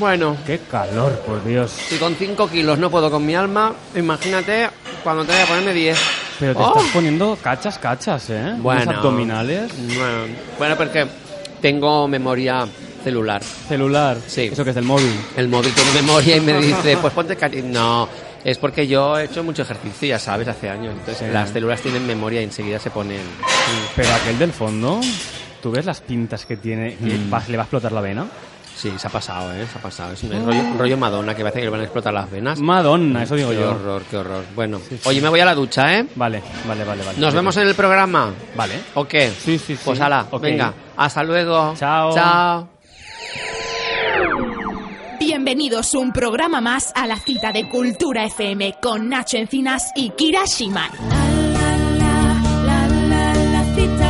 Bueno. Qué calor, por Dios. Si con 5 kilos no puedo con mi alma, imagínate cuando te voy a ponerme 10. Pero te estás ¡Oh! poniendo cachas, cachas, ¿eh? Bueno. Abdominales. Bueno, porque tengo memoria celular. ¿Celular? Sí. ¿Eso que es el móvil? El móvil tiene memoria y me dice, pues ponte cachas. No, es porque yo he hecho mucho ejercicio, ya sabes, hace años. Entonces las células tienen memoria y enseguida se ponen... Pero aquel del fondo... ¿Tú ves las pintas que tiene? Mm. Le va a explotar la vena? Sí, se ha pasado, ¿eh? Se ha pasado. Es un rollo, Madonna, que parece que le van a explotar las venas. Madonna, eso digo yo. Qué horror, qué horror. Bueno, oye, me voy a la ducha, ¿eh? Vale, vale, vale. vale Nos vemos en el programa. Vale. ¿O qué? Sí, sí, sí. Pues ala, venga. Hasta luego. Chao. Chao. Bienvenidos un programa más a la cita de Cultura FM con Nacho Encinas y Kira Shimai. La, la, la, la, la, la cita.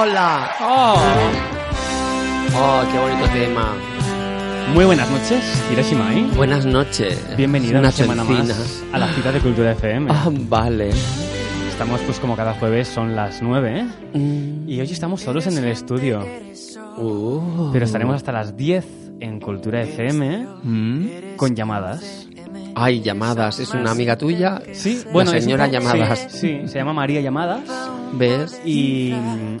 Hola. Oh. oh, qué bonito tema. Muy buenas noches, Hiroshima, ¿eh? Buenas noches. Bienvenida una, semana más a la cita de Cultura FM. Ah, vale. Estamos pues como cada jueves, son las 9, ¿eh? Mm. Y hoy estamos solos en el estudio. Uh. Pero estaremos hasta las 10 en Cultura FM mm. con llamadas. Ay, llamadas. ¿Es una amiga tuya? Sí. La señora. Llamadas. Sí, se llama María Llamadas. ¿Ves? Y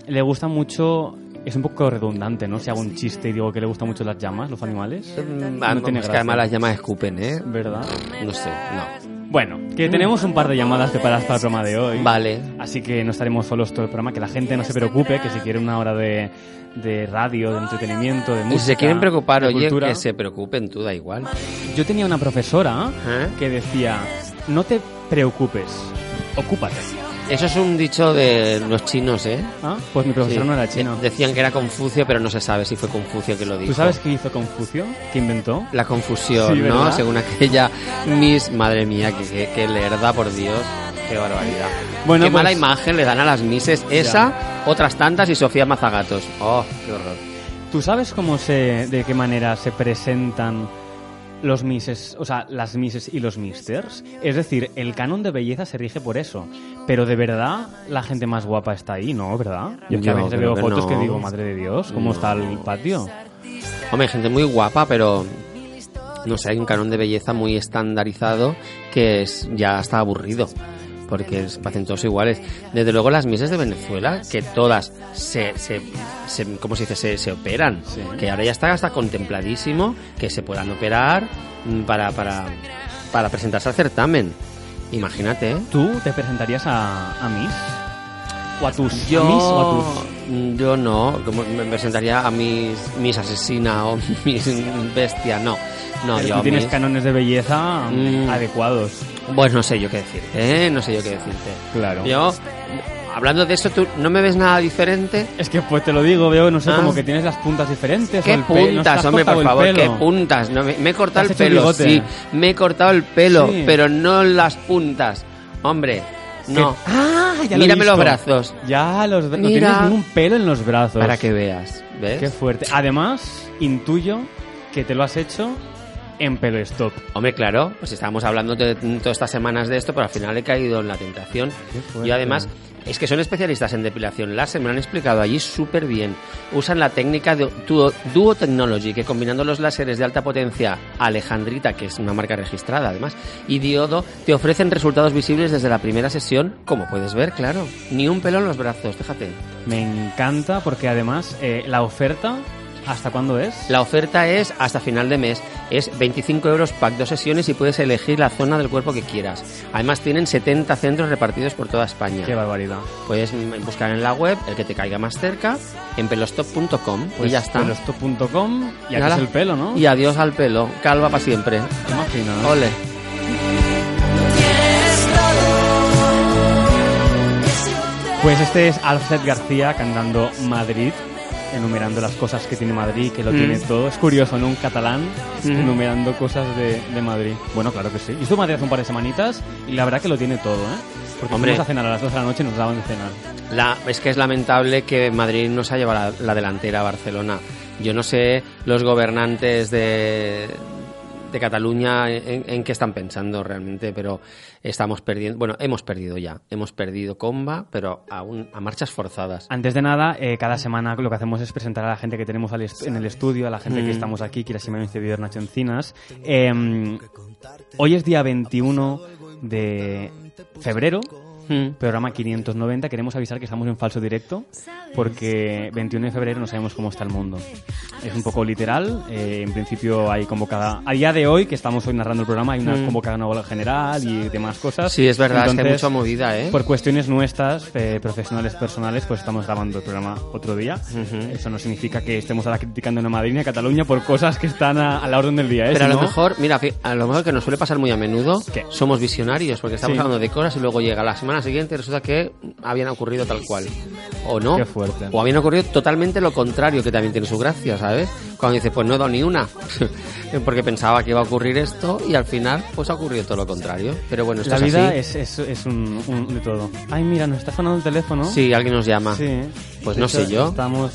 le gusta mucho es un poco redundante, ¿no? Si hago un chiste y digo que le gustan mucho las llamas, los animales. Ah, no, no tiene es que además las llamas escupen, ¿eh? ¿Verdad? No sé, no. Bueno, que tenemos un par de llamadas preparadas para el programa de hoy. Vale. Así que no estaremos solos todo el programa. Que la gente no se preocupe, que si quiere una hora de, de radio, de entretenimiento, de música. Si se quieren preocupar, oye, cultura, que se preocupen, tú da igual. Yo tenía una profesora ¿Eh? que decía: no te preocupes, ocúpate. Eso es un dicho de los chinos, ¿eh? Ah, pues mi profesor no era chino. Decían que era Confucio, pero no se sabe si fue Confucio que lo dijo. ¿Tú sabes qué hizo Confucio? ¿Qué inventó? La confusión, ¿no? Según aquella Miss... Madre mía, que, que, que lerda, por Dios. Qué barbaridad. Bueno, qué mala pues imagen le dan a las Misses. Esa, otras tantas y Sofía Mazagatos. Oh, qué horror. ¿Tú sabes cómo se, de qué manera se presentan los mises, o sea, las mises y los misters. Es decir, el canon de belleza se rige por eso. Pero de verdad, la gente más guapa está ahí, ¿no? ¿Verdad? Yo que a veo fotos que, digo, madre de Dios, ¿cómo está el patio? Hombre, gente muy guapa, pero no sé, hay un canon de belleza muy estandarizado que es, ya está aburrido porque hacen todos iguales. Desde luego las misas de Venezuela, que todas se, se, se ¿cómo se dice? Se, se operan. Que ahora ya está hasta contempladísimo que se puedan operar mm, para, para, para presentarse al certamen. Imagínate. ¿Tú te presentarías a, a Miss? ¿O a tus? Yo, a mis, o a tus? Mm, yo no, me presentaría a mis, mis asesina o mis bestia, no. No, yo tú tienes canones de belleza mm, mm. adecuados. Pues no sé yo qué decirte, ¿eh? No sé yo qué decirte. Claro. Yo, hablando de eso, ¿tú no me ves nada diferente? Es que pues te lo digo, veo, no sé, ah. como que tienes las puntas diferentes. ¿Qué puntas, ¿No hombre, por favor? ¿Qué puntas? No, me, me he cortado el pelo, sí. Me he cortado el pelo, pero no las puntas. Hombre, no. Ah, ya lo Mírame los brazos. Ya, los brazos. No tienes ningún pelo en los brazos. Para que veas. ¿Ves? Qué fuerte. Además, intuyo que te lo has hecho en Pelestop. Hombre, claro, pues estábamos hablando de, todas estas semanas de esto, pero al final he caído en la tentación. Y además, es que son especialistas en depilación láser, me lo han explicado allí súper bien. Usan la técnica de Duo, Duo, Technology, que combinando los láseres de alta potencia Alejandrita, que es una marca registrada además, y Diodo, te ofrecen resultados visibles desde la primera sesión, como puedes ver, claro. Ni un pelo en los brazos, fíjate. Me encanta porque además eh, la oferta ¿Hasta cuándo es? La oferta es hasta final de mes. Es 25 euros pack dos sesiones y puedes elegir la zona del cuerpo que quieras. Además tienen 70 centros repartidos por toda España. Qué barbaridad. Puedes buscar en la web el que te caiga más cerca en pelostop.com Pues y ya está. pelostop.com y es el pelo, ¿no? Y adiós al pelo. Calva para siempre. ¿Te imaginas? Ole. Pues este es Alfred García cantando Madrid, enumerando las cosas que tiene Madrid, que lo Mm. tiene todo. Es curioso, ¿no? Un catalán Mm. enumerando cosas de, de Madrid. Bueno, claro que sí. Hizo Madrid hace un par de semanitas y la verdad que lo tiene todo, ¿eh? Porque Hombre. fuimos a cenar a las 2 de la noche y nos daban de cenar. La, es que es lamentable que Madrid no se ha llevado la, la delantera a Barcelona. Yo no sé los gobernantes de, de Cataluña en, en qué están pensando realmente, pero estamos perdiendo. Bueno, hemos perdido ya. Hemos perdido comba, pero aún a marchas forzadas. Antes de nada, eh, cada semana lo que hacemos es presentar a la gente que tenemos al en el estudio, a la gente que Mm. estamos aquí, Kira Simeone y Nacho Encinas. Eh, hoy es día 21 de febrero, Mm. programa 590. Queremos avisar que estamos en falso directo porque 21 de febrero no sabemos cómo está el mundo. Es un poco literal. eh, en principio hay convocada... A día de hoy, que estamos hoy narrando el programa, hay una Mm. convocada huelga general y demás cosas. Sí, es verdad, es que hay mucha movida, ¿eh? Por cuestiones nuestras, eh, profesionales, personales, pues estamos grabando el programa otro día. Eso no significa que estemos ahora criticando a Madrid ni a Cataluña por cosas que están a, a la orden del día. ¿eh? Pero a lo no- mejor, mira, a lo mejor que nos suele pasar muy a menudo, ¿Qué? somos visionarios, porque estamos Sí. hablando de cosas y luego llega la semana siguiente resulta que habían ocurrido tal cual. O no. Qué fuerte. O habían ocurrido totalmente lo contrario, que también tiene su gracia, ¿sabes? Cuando dice, pues no he dado ni una, porque pensaba que iba a ocurrir esto y al final, pues ha ocurrido todo lo contrario. Pero bueno, esto La es vida así. es, es, es un, un de todo. Ay, mira, nos está sonando el teléfono. Sí, alguien nos llama. Sí. Pues De no hecho, sé yo. Estamos...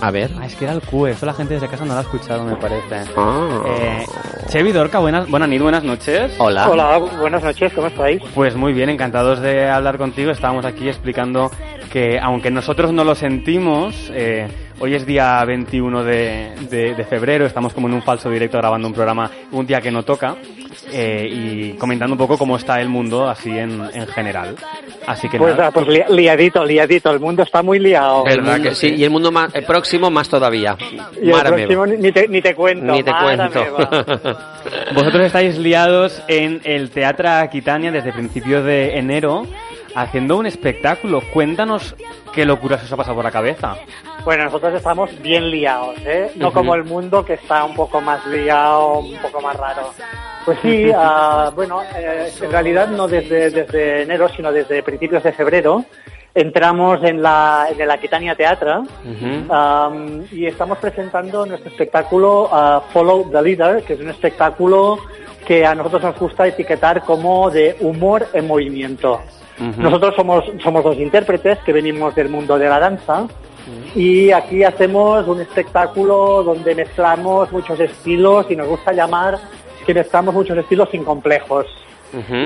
A ver. Ah, es que era el QE. Eso la gente desde casa no lo ha escuchado, me parece. Ah. Eh, Chevi Dorca, buenas, buenas, nit, buenas noches. Hola. Hola, buenas noches, ¿cómo estáis? Pues muy bien, encantados de hablar contigo. Estábamos aquí explicando que, aunque nosotros no lo sentimos, eh, hoy es día 21 de, de- de febrero, estamos como en un falso directo grabando un programa un día que no toca eh, y comentando un poco cómo está el mundo así en, en general. Así que Pues, nada. pues li- liadito, liadito, el mundo está muy liado. ¿Verdad que sí? Y el mundo más, el próximo más todavía. Y el próximo ni te, ni te cuento. Ni te cuento. Vosotros estáis liados en el Teatro Aquitania desde principios de enero haciendo un espectáculo. Cuéntanos qué locura se os ha pasado por la cabeza. Bueno, nosotros estamos bien liados, ¿eh? No como el mundo que está un poco más liado, un poco más raro. Pues sí, ah, bueno, eh, en realidad no desde, desde enero, sino desde principios de febrero. Entramos en, la, en el Aquitania. Um, y estamos presentando nuestro espectáculo uh, Follow the Leader, que es un espectáculo que a nosotros nos gusta etiquetar como de humor en movimiento. Nosotros somos, somos dos intérpretes que venimos del mundo de la danza y aquí hacemos un espectáculo donde mezclamos muchos estilos y nos gusta llamar que mezclamos muchos estilos sin complejos.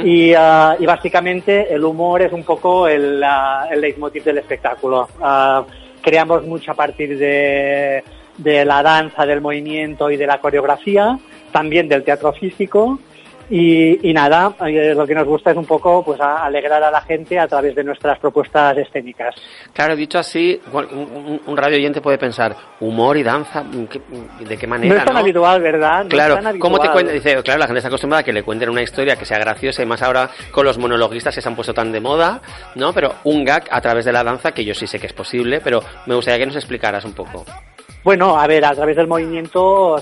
Y, ah, y básicamente el humor es un poco el, ah, el leitmotiv del espectáculo. Ah, creamos mucho a partir de, de la danza, del movimiento y de la coreografía, también del teatro físico. Y, y nada, eh, lo que nos gusta es un poco pues a- alegrar a la gente a través de nuestras propuestas escénicas. Claro, dicho así, un, radio oyente puede pensar, humor y danza, ¿qué- ¿de qué manera? No es tan habitual, ¿verdad? No Claro, ¿cómo te cuenta? Dice, claro, la gente está acostumbrada a que le cuenten una historia que sea graciosa y más ahora con los monologuistas que se han puesto tan de moda, ¿no? Pero un gag a través de la danza, que yo sí sé que es posible, pero me gustaría que nos explicaras un poco. Bueno, a ver, a través del movimiento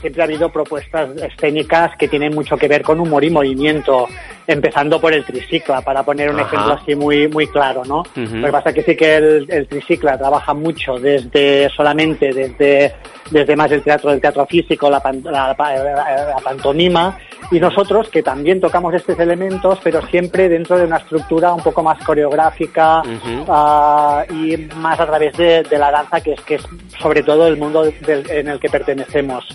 siempre ha habido propuestas escénicas que tienen mucho que ver con humor y movimiento, empezando por el tricicla, para poner un Ajá. ejemplo así muy muy claro, ¿no? Ujú. Lo que pasa es que sí que el, el tricicla trabaja mucho desde solamente desde desde más el teatro del teatro físico, la, pan- la- la- la pantomima y nosotros que también tocamos estos elementos, pero siempre dentro de una estructura un poco más coreográfica ah, y más a través de, de la danza, que es que es sobre todo el mundo del- en el que pertenecemos.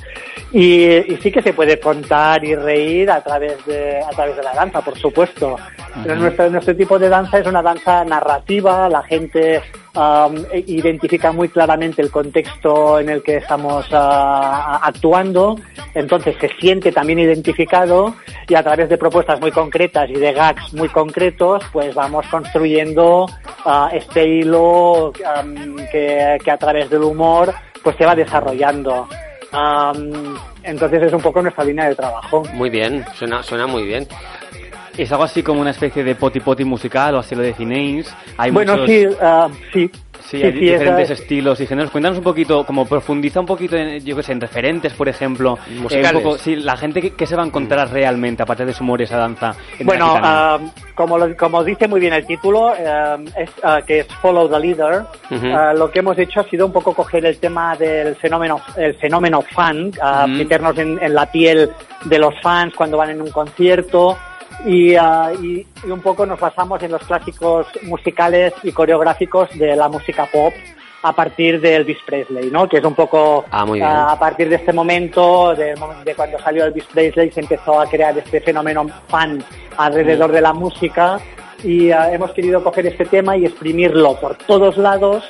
Y, y sí que se puede contar y reír a través de, a través de la danza, por supuesto. Pero nuestro, nuestro tipo de danza es una danza narrativa, la gente um, e- identifica muy claramente el contexto en el que estamos ah, actuando, entonces se siente también identificado y a través de propuestas muy concretas y de gags muy concretos, pues vamos construyendo ah, este hilo um, que, que a través del humor pues se va desarrollando. Am, entonces es un poco nuestra línea de trabajo. Muy bien, suena, suena muy bien. ¿Es algo así como una especie de poti poti musical o así lo definéis? Hay bueno, muchos... sí, ah, sí. Sí, Sí, hay sí, diferentes esa- estilos y géneros. Cuéntanos un poquito, como profundiza un poquito, en, yo que sé, en referentes, por ejemplo. eh, Musicales. un poco, sí, la gente que, que se va a encontrar realmente, aparte de su humor y esa danza. en Bueno, ah, como, lo- como dice muy bien el título, eh, es, ah, que es Follow the Leader, lo que hemos hecho ha sido un poco coger el tema del fenómeno, el fenómeno fan, meternos en, en la piel de los fans cuando van en un concierto y, ah, y- y un poco nos basamos en los clásicos musicales y coreográficos de la música pop a partir de Elvis Presley, ¿no? Que es un poco Ah, ah, a partir de este momento, de, de cuando salió Elvis Presley, se empezó a crear este fenómeno fan alrededor de la música y hemos querido coger este tema y exprimirlo por todos lados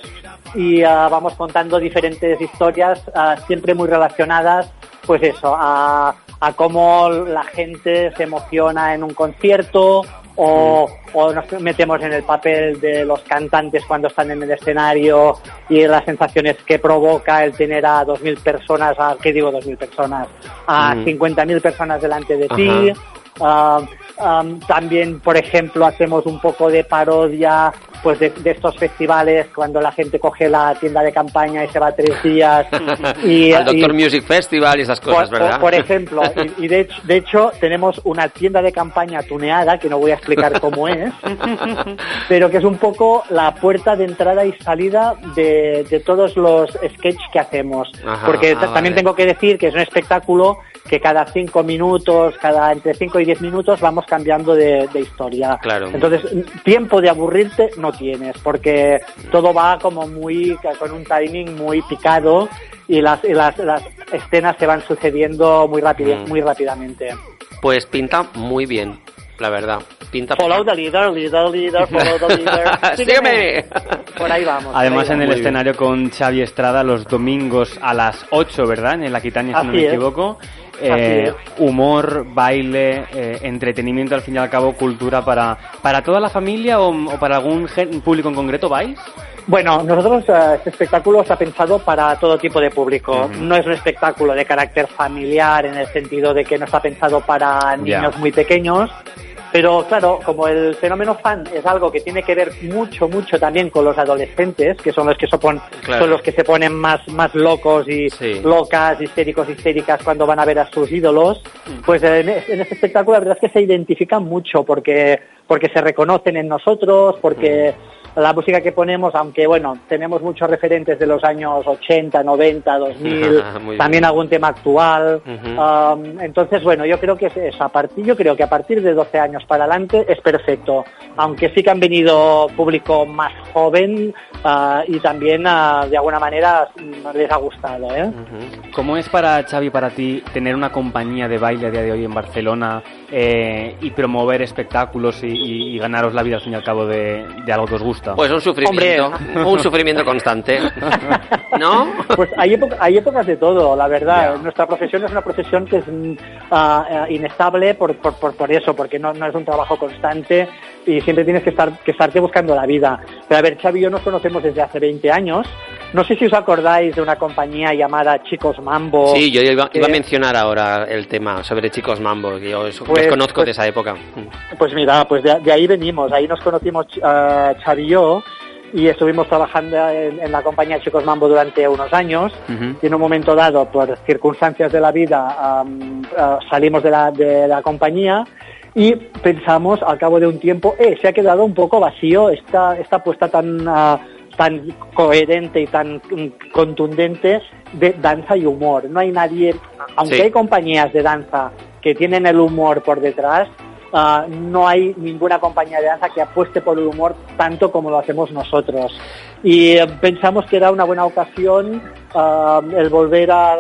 y ah, vamos contando diferentes historias ah, siempre muy relacionadas pues eso a, a cómo la gente se emociona en un concierto o, o nos metemos en el papel de los cantantes cuando están en el escenario y las sensaciones que provoca el tener a 2.000 personas, a, ¿qué digo 2.000 personas? A Mm. 50.000 personas delante de Ajá. ti. Ah, am, también, por ejemplo, hacemos un poco de parodia pues de, de estos festivales cuando la gente coge la tienda de campaña y se va tres días. y, Al Doctor y- Music Festival y esas cosas, por, ¿verdad? por- por ejemplo, y, y de, hecho, de hecho tenemos una tienda de campaña tuneada, que no voy a explicar cómo es, pero que es un poco la puerta de entrada y salida de, de todos los sketches que hacemos. Ajá, Porque ah, ta- también vale. tengo que decir que es un espectáculo que cada cinco minutos, cada entre cinco y diez minutos vamos cambiando de, de historia. Claro. Entonces, tiempo de aburrirte no tienes, porque todo va como muy, con un timing muy picado y las, y las, las escenas se van sucediendo muy, rápido, Mm. muy rápidamente. Pues pinta muy bien, la verdad. Pinta Follow the leader, leader, leader, follow the leader. Sígueme. Por ahí vamos. Además, en el escenario con Xavi Estrada los domingos a las 8, ¿verdad? En la Quitania, si no me es. equivoco. Eh, es. humor, baile, eh, entretenimiento, al fin y al cabo, cultura para, para toda la familia o, o para algún público en concreto, ¿vais? Bueno, nosotros eh, este espectáculo está pensado para todo tipo de público. No es un espectáculo de carácter familiar en el sentido de que no está pensado para niños muy pequeños. Pero claro, como el fenómeno fan es algo que tiene que ver mucho, mucho también con los adolescentes, que son los que, sopon- Claro. son los que se ponen más, más locos y Sí. locas, histéricos, histéricas cuando van a ver a sus ídolos, pues en, en este espectáculo la verdad es que se identifican mucho porque, porque se reconocen en nosotros, porque la música que ponemos, aunque bueno, tenemos muchos referentes de los años 80, 90, 2000, Muy bien. también algún tema actual. Um, entonces, bueno, yo creo que es, es a partir, yo creo que a partir de 12 años para adelante es perfecto. Aunque sí que han venido público más joven ah, y también ah, de alguna manera mm, les ha gustado, ¿eh? ¿Cómo es para Xavi, para ti, tener una compañía de baile a día de hoy en Barcelona eh, y promover espectáculos y, y- y ganaros la vida al fin y al cabo de, de algo que os gusta? Pues un sufrimiento, un sufrimiento constante. ¿No? Pues hay, época- hay épocas de todo, la verdad. Nuestra profesión es una profesión que es ah, inestable por, por, por, por eso, porque no, no es un trabajo constante y siempre tienes que estar que estarte buscando la vida. Pero a ver, Xavi y yo nos conocemos desde hace 20 años. No sé si os acordáis de una compañía llamada Chicos Mambo. Sí, yo iba, que- iba a mencionar ahora el tema sobre chicos mambo, que yo Pues- los conozco pues- de esa época. Pues mira, pues de, de ahí venimos, ahí nos conocimos uh, Xavi y yo y estuvimos trabajando en, en la compañía Chicos Mambo durante unos años y en un momento dado, por circunstancias de la vida, ah, salimos de la, de la compañía y pensamos al cabo de un tiempo, eh, se ha quedado un poco vacío esta, esta apuesta tan, ah, tan coherente y tan mm, contundente de danza y humor. No hay nadie, aunque Sí. hay compañías de danza que tienen el humor por detrás, ah, no hay ninguna compañía de danza que apueste por el humor tanto como lo hacemos nosotros. Y eh, pensamos que era una buena ocasión ah, el volver a,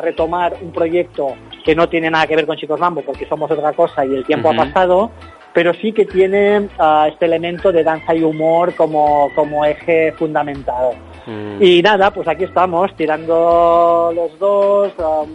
retomar un proyecto que no tiene nada que ver con Chicos Mambo, porque somos otra cosa y el tiempo ha pasado, pero sí que tiene ah, este elemento de danza y humor como, como eje fundamental. Mm. Y nada, pues aquí estamos, tirando los dos. um,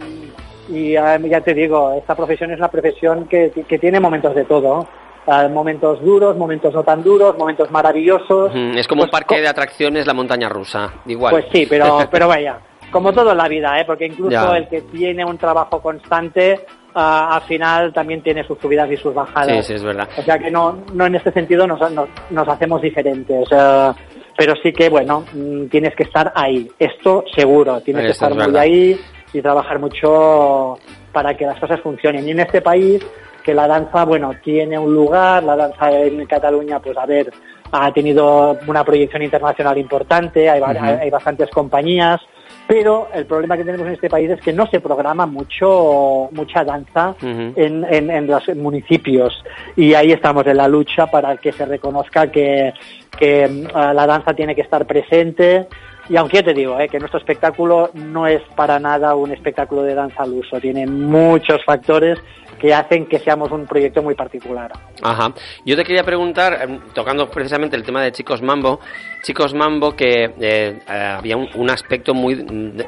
y ah, ya te digo, esta profesión es una profesión que, que tiene momentos de todo. Ah, momentos duros, momentos no tan duros, momentos maravillosos. Mm, Es como un Pues, parque co- de atracciones, la montaña rusa. Igual. Pues sí, pero, pero vaya. como todo en la vida, ¿eh? porque incluso Ya. el que tiene un trabajo constante, al final también tiene sus subidas y sus bajadas. Sí, sí, es verdad. O sea que no, no en este sentido nos, nos, nos hacemos diferentes. eh, pero sí que, bueno, mm, tienes que estar ahí. Esto seguro. Tienes que es estar muy verdad. ahí y trabajar mucho para que las cosas funcionen. Y en este país, que la danza, bueno, tiene un lugar, la danza en Cataluña, pues a ver, ha tenido una proyección internacional importante, hay, hay- hay bastantes compañías, pero el problema que tenemos en este país es que no se programa mucho mucha danza en, en, en los municipios. Y ahí estamos en la lucha para que se reconozca que, que mm, la danza tiene que estar presente. Y aunque yo te digo eh, que nuestro espectáculo no es para nada un espectáculo de danza al uso, tiene muchos factores que hacen que seamos un proyecto muy particular. Ajá. Yo te quería preguntar, em, tocando precisamente el tema de Chicos Mambo, Chicos Mambo que eh, eh, había un, un aspecto muy,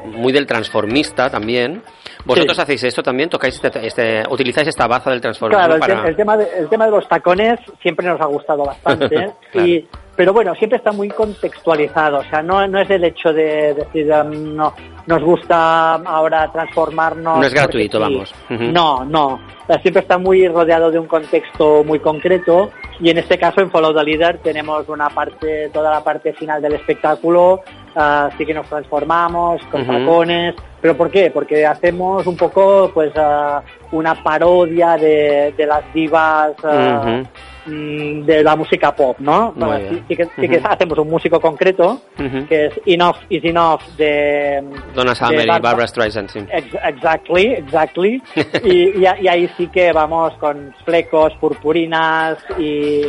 muy del transformista también. ¿Vosotros Sí. hacéis esto también? ¿Tocáis este, este- utilizáis esta baza del transformismo Claro, el, para...? te- el tema de, el tema de los tacones siempre nos ha gustado bastante. Claro. y, pero bueno, siempre está muy contextualizado. O sea, no, no es el hecho de decir, um, no, nos gusta ahora transformarnos. No es gratuito, sí. vamos. No, no. Siempre está muy rodeado de un contexto muy concreto. Y en este caso, en Follow the Leader, tenemos una parte, toda la parte final del espectáculo. ah, sí que nos transformamos con tacones. ¿Pero por qué? Porque hacemos un poco, pues, ah, una parodia de, de las divas ah, de la música pop, ¿no? Bueno, bien. sí, sí que, sí que Ujú. hacemos un músico concreto, que es Enough is Enough de... Donna de Summer y Bar- Barbara Streisand, sí. Ex- Exactly, exactly. y, y, a- y ahí sí que vamos con flecos, purpurinas y,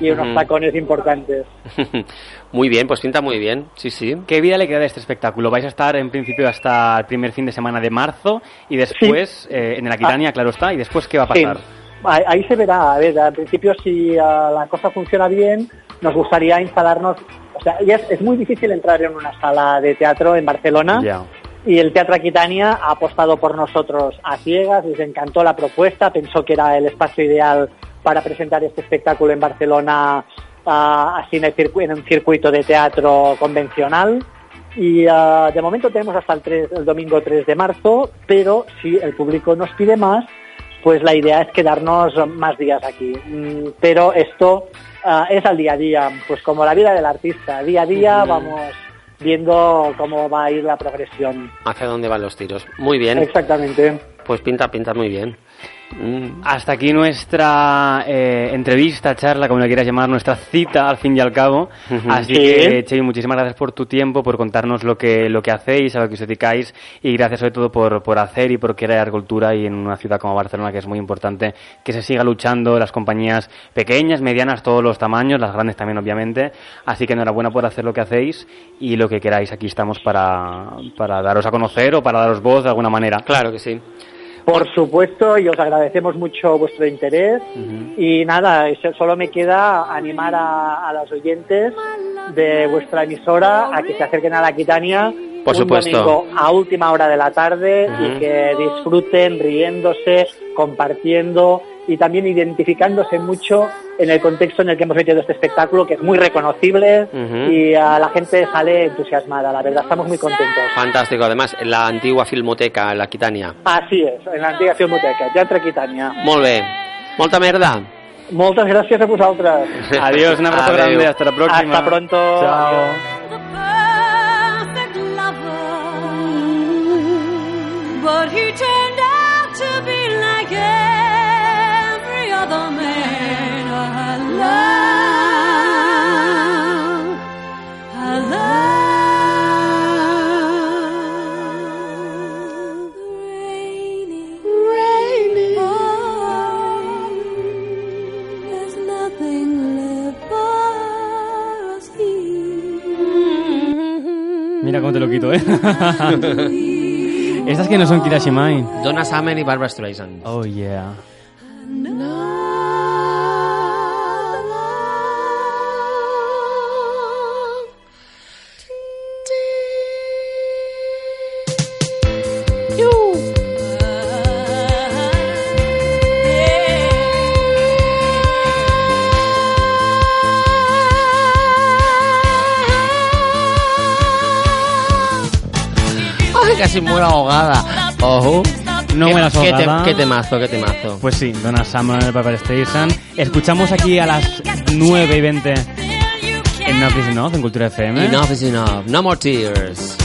y unos tacones importantes. muy bien, pues pinta muy bien, sí, sí. ¿Qué vida le queda a este espectáculo? Vais a estar en principio hasta el primer fin de semana de marzo y después eh, en la Aquitania, claro está, y después ¿qué va a Sí, pasar? Ahí, ahí se verá. A ver, al principio si ah, la cosa funciona bien, nos gustaría instalarnos... O sea, ya es, es muy difícil entrar en una sala de teatro en Barcelona. Y el Teatro Aquitania ha apostado por nosotros a ciegas, les encantó la propuesta, pensó que era el espacio ideal para presentar este espectáculo en Barcelona ah, así en, el en un circuito de teatro convencional. Y ah, de momento tenemos hasta el, 3 el domingo 3 de marzo, pero si el público nos pide más, pues la idea es quedarnos más días aquí. Mm, Pero esto ah, es al día a día, pues como la vida del artista, día a día vamos viendo cómo va a ir la progresión. ¿Hacia dónde van los tiros? Muy bien, Exactamente. pues pinta, pinta muy bien. Hasta aquí nuestra eh, entrevista, charla, como le quieras llamar, nuestra cita al fin y al cabo. Así Sí. que, Chevy, muchísimas gracias por tu tiempo, por contarnos lo que, lo que hacéis, a lo que os dedicáis y gracias sobre todo por, por hacer y por crear cultura y en una ciudad como Barcelona que es muy importante que se siga luchando las compañías pequeñas, medianas, todos los tamaños, las grandes también obviamente. Así que enhorabuena por hacer lo que hacéis y lo que queráis. Aquí estamos para, para daros a conocer o para daros voz de alguna manera. Claro que sí. Por supuesto, y os agradecemos mucho vuestro interés. Y nada, solo me queda animar a, a los oyentes de vuestra emisora a que se acerquen a la Quitania Por un supuesto. domingo a última hora de la tarde y que disfruten riéndose, compartiendo y también identificándose mucho en el contexto en el que hemos metido este espectáculo, que es muy reconocible Ujú. y a la gente sale entusiasmada. La verdad, estamos muy contentos. Fantástico, además, en la antigua filmoteca, en la Quitania. Así es, en la antiga Filmoteca, Teatre Quitania. Molt bé. Molta merda. Moltes gràcies a vosaltres. Adiós, un abrazo Adeu. grande, hasta la próxima. Hasta pronto. Chao. Adiós. Mira cómo te lo quito, ¿eh? Estas que no son Kirashimai. Donna Summer y Barbara Streisand. Oh, yeah. I casi muero ahogada. Ojo. No ¿Qué- me las qué, te- ahogada. qué temazo, qué temazo. Pues sí, Donna Summer, Barbara Streisand. Escuchamos aquí a las 9 y 20 en Enough is Enough, en Cultura FM. Enough is enough. No more tears.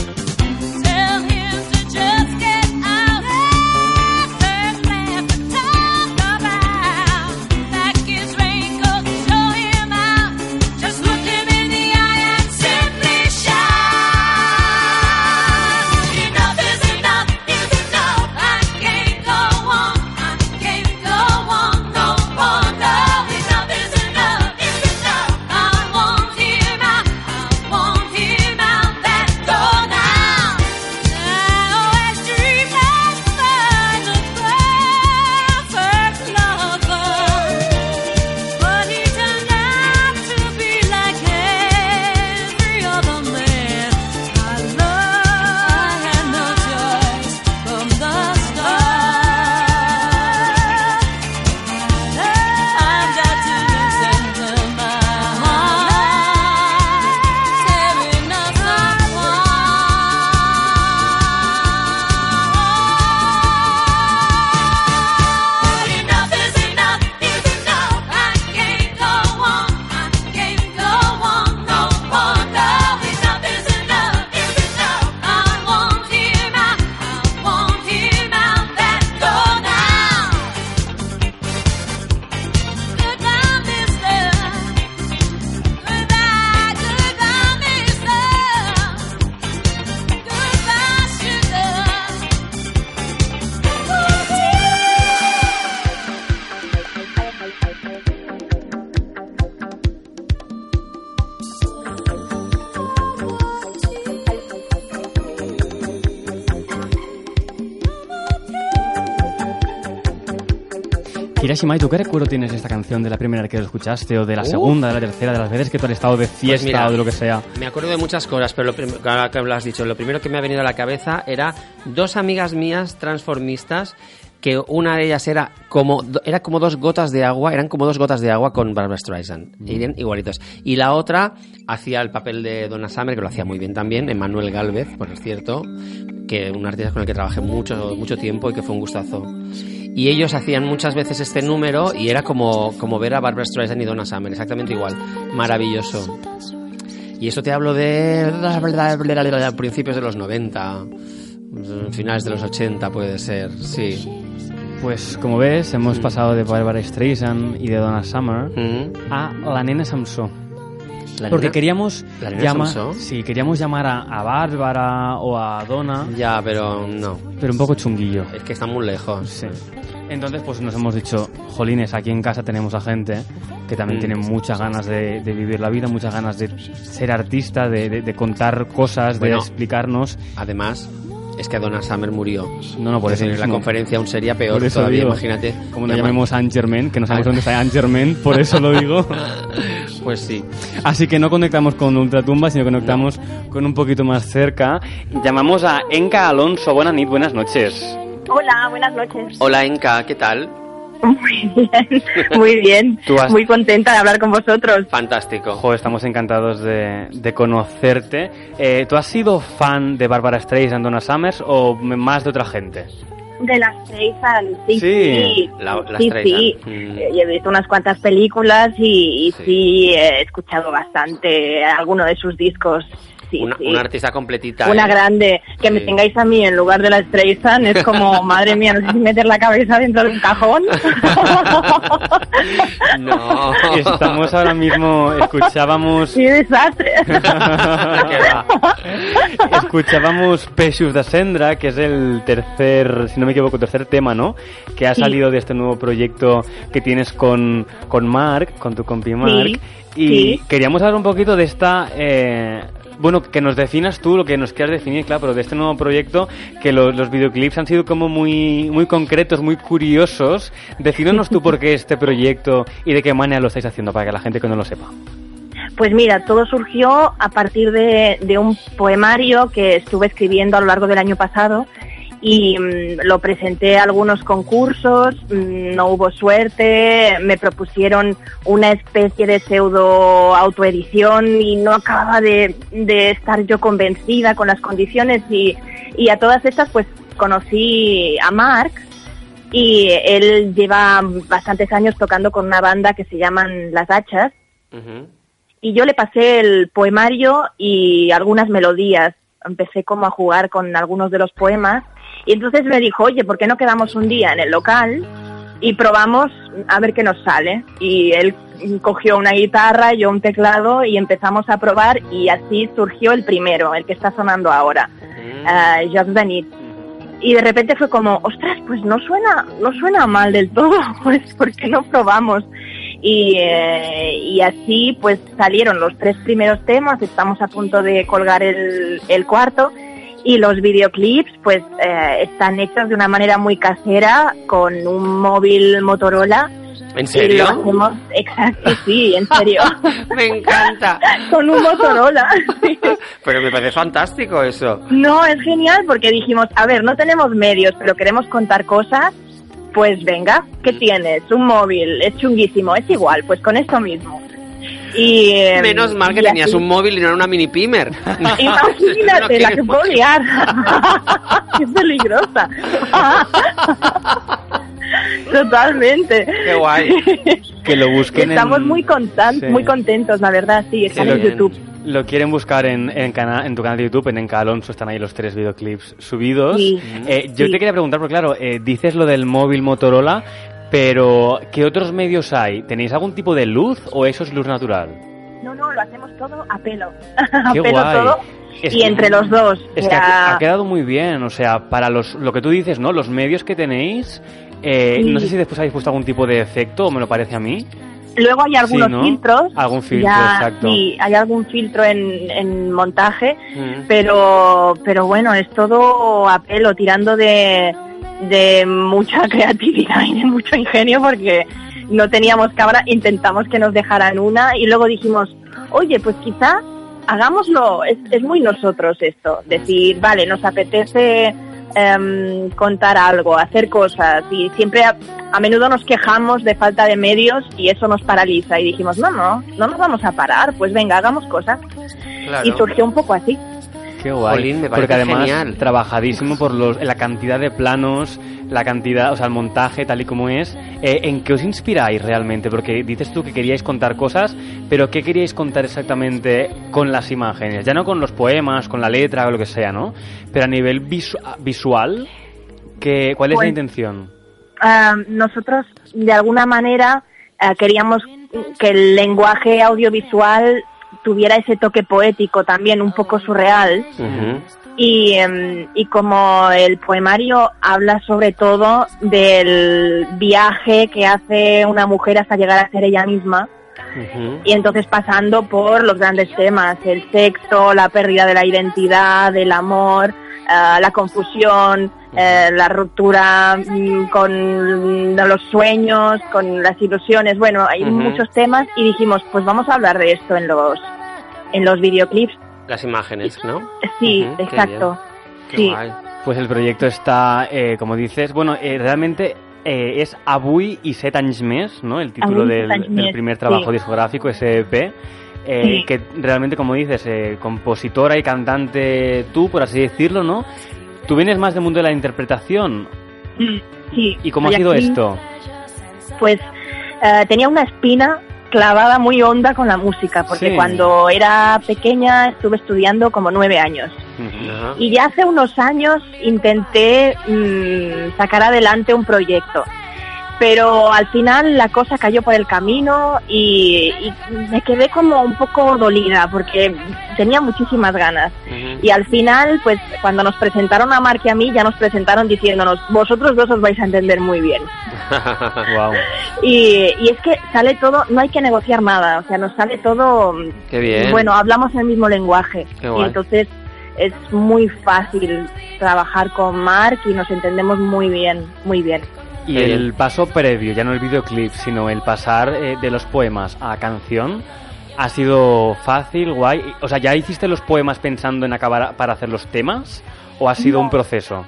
Kirashima, ¿y tú qué recuerdo tienes de esta canción de la primera vez que lo escuchaste? ¿O de la segunda, de la tercera, de las veces que tú has estado de fiesta mira, o de lo que sea? Me acuerdo de muchas cosas, pero lo prim- ahora que lo has dicho, lo primero que me ha venido a la cabeza era dos amigas mías transformistas que una de ellas era como era como dos gotas de agua, eran como dos gotas de agua con Barbara Streisand, eran igualitos. Y la otra hacía el papel de Donna Summer, que lo hacía muy bien también, Emanuel Galvez, por cierto, que un artista con el que trabajé mucho mucho tiempo y que fue un gustazo. Y ellos hacían muchas veces este número y era como, como ver a Barbara Streisand y Donna Summer, exactamente igual. Maravilloso. Y eso te hablo de principios de los 90, finales de los 80 puede ser, sí. Pues como ves, hemos pasado de Barbara Streisand y de Donna Summer Mm. a la nena Samsó. La Porque nena- queríamos ¿La nena llamar, Samsó? sí, queríamos llamar a, a Bárbara o a Donna, Ya, pero no, pero un poco chunguillo. es que están muy lejos. Sí. Entonces, pues nos hemos dicho, jolines, aquí en casa tenemos a gente que también Mm. tiene muchas ganas de, de vivir la vida, muchas ganas de ser artista, de, de- de contar cosas, Bueno. de explicarnos. Además, es que Donna Summer murió. No, no, por Es eso la conferencia aún sería peor todavía, digo, imagínate. Como nos llamemos Saint Germain, que no sabemos dónde está Saint Germain, por eso lo digo. Pues sí. Así que no conectamos con Ultratumba, sino conectamos con un poquito más cerca. Llamamos a Enca Alonso. Buenas nit, buenas noches. Hola, buenas noches. Hola Enka, ¿qué tal? Muy bien, muy bien. Has- Muy contenta de hablar con vosotros. Fantástico. Estamos encantados de, de conocerte. Eh, ¿Tú has sido fan de Barbara Streisand, Donna Summers o más de otra gente? De las Streisand, sí, Sí, sí. la- las sí, sí. Mm. Eh, He visto unas cuantas películas y, y Sí. sí. he escuchado bastante alguno de sus discos. Sí, una, sí. una artista completita. Una ¿eh? grande. Que me tengáis a mí en lugar de la Streisand es como, madre mía, no sé si meter la cabeza dentro de un cajón. No. Estamos ahora mismo, escuchábamos... ¡Qué desastre! ¿Qué va? Escuchábamos Precious de Sendra, que es el tercer, si no me equivoco, tercer tema, ¿no? Que ha Sí. salido de este nuevo proyecto que tienes con, con Mark, con tu compi Mark. y sí. queríamos hablar un poquito de esta... eh, bueno, que nos definas tú lo que nos quieras definir, claro, pero de este nuevo proyecto, que lo- los videoclips han sido como muy, muy concretos, muy curiosos. Decídanos tú por qué este proyecto y de qué manera lo estáis haciendo, para que la gente que no lo sepa. Pues mira, todo surgió a partir de, de un poemario que estuve escribiendo a lo largo del año pasado y mm, lo presenté a algunos concursos, mm, no hubo suerte, me propusieron una especie de pseudo autoedición y no acababa de, de estar yo convencida con las condiciones y, y a todas estas pues conocí a Mark y él lleva bastantes años tocando con una banda que se llaman Las Hachas y yo le pasé el poemario y algunas melodías. Empecé como a jugar con algunos de los poemas y entonces me dijo, oye, ¿por qué no quedamos un día en el local y probamos a ver qué nos sale? Y él cogió una guitarra, yo un teclado y empezamos a probar y así surgió el primero, el que está sonando ahora, uh, Jocs de nit. Y de repente fue como, ostras, pues no suena, no suena mal del todo, pues ¿por qué no probamos? Y, eh, y así pues salieron los tres primeros temas, estamos a punto de colgar el, el cuarto y los videoclips pues eh, están hechos de una manera muy casera con un móvil Motorola. ¿En Y serio? lo hacemos, exacto, sí, en serio. Me encanta. con un Motorola. sí. Pero me parece fantástico eso. No, es genial porque dijimos, a ver, no tenemos medios, pero queremos contar cosas. Pues venga, ¿qué tienes? Un móvil, es chunguísimo, es igual, pues con esto mismo. Y, eh, Menos mal que y tenías así- un móvil y no era una mini pimer. Imagínate, la que puedo liar. Qué peligrosa. Totalmente. Qué guay. Que lo busquen Estamos en- muy, Sí. muy contentos, la verdad, sí, están en. YouTube. Lo quieren buscar en, en, cana- en tu canal de YouTube, en Enca Alonso, están ahí los tres videoclips subidos. Sí. Eh, yo Sí. te quería preguntar, porque claro, eh, dices lo del móvil Motorola, pero ¿qué otros medios hay? ¿Tenéis algún tipo de luz o eso es luz natural? No, no, lo hacemos todo a pelo. a Qué pelo guay. todo. Es y que- entre los dos. Es que ha, quedado muy bien, o sea, para los, lo que tú dices, ¿no? Los medios que tenéis, eh, Sí. no sé si después habéis puesto algún tipo de efecto, o me lo parece a mí. Luego hay algunos Sí, ¿no? filtros. Algún filtro, ya, exacto. Sí, hay algún filtro en, en montaje, Mm. pero, pero bueno, es todo a pelo, tirando de, de mucha creatividad y de mucho ingenio porque no teníamos cámara, intentamos que nos dejaran una y luego dijimos, oye, pues quizá hagámoslo, es, es muy nosotros esto, decir, vale, nos apetece em, contar algo, hacer cosas y siempre a, a menudo nos quejamos de falta de medios y eso nos paraliza y dijimos, no, no, no nos vamos a parar, pues venga, hagamos cosas Claro. y surgió un poco así. Qué guay. Jolín, me Porque además, genial. trabajadísimo por los, la cantidad de planos, la cantidad, o sea, el montaje tal y como es. Eh, ¿En qué os inspiráis realmente? Porque dices tú que queríais contar cosas, pero ¿qué queríais contar exactamente con las imágenes? Ya no con los poemas, con la letra o lo que sea, ¿no? Pero a nivel visu- visual, ¿qué, ¿cuál es la Pues- intención? Ah, nosotros de alguna manera ah, queríamos que el lenguaje audiovisual tuviera ese toque poético también un poco surreal. Y, em, y como el poemario habla sobre todo del viaje que hace una mujer hasta llegar a ser ella misma. Y entonces pasando por los grandes temas, el sexo, la pérdida de la identidad, el amor, eh, la confusión, eh, la ruptura mm, con los sueños, con las ilusiones, bueno, hay muchos temas y dijimos, pues vamos a hablar de esto en los en los videoclips. Las imágenes, ¿no? Sí, exacto. Qué Sí. guay. Pues el proyecto está, eh, como dices, bueno, eh, realmente eh, es Avui y Set anys més, ¿no? El título del, primer trabajo sí. discográfico, ese EP. Eh, Sí. Que realmente, como dices, eh, compositora y cantante tú, por así decirlo, ¿no? Tú vienes más del mundo de la interpretación. Mm, Sí. ¿Y cómo ha sido aquí. esto? pues eh, tenía una espina clavada muy honda con la música, porque Sí. cuando era pequeña estuve estudiando como nueve años. Ajá. Y ya hace unos años intenté mm, sacar adelante un proyecto. Pero al final la cosa cayó por el camino y, y me quedé como un poco dolida porque tenía muchísimas ganas. Y al final, pues cuando nos presentaron a Mark y a mí, ya nos presentaron diciéndonos, vosotros dos os vais a entender muy bien. Wow. Y, y es que sale todo, no hay que negociar nada, o sea, nos sale todo, Qué bien. bueno, hablamos el mismo lenguaje. Qué Y guay. entonces es muy fácil trabajar con Mark y nos entendemos muy bien, muy bien. Y el paso previo, ya no el videoclip, sino el pasar eh, de los poemas a canción, ha sido fácil, guay. O sea, ¿ya hiciste los poemas pensando en acabar para hacer los temas? ¿O ha sido No. un proceso?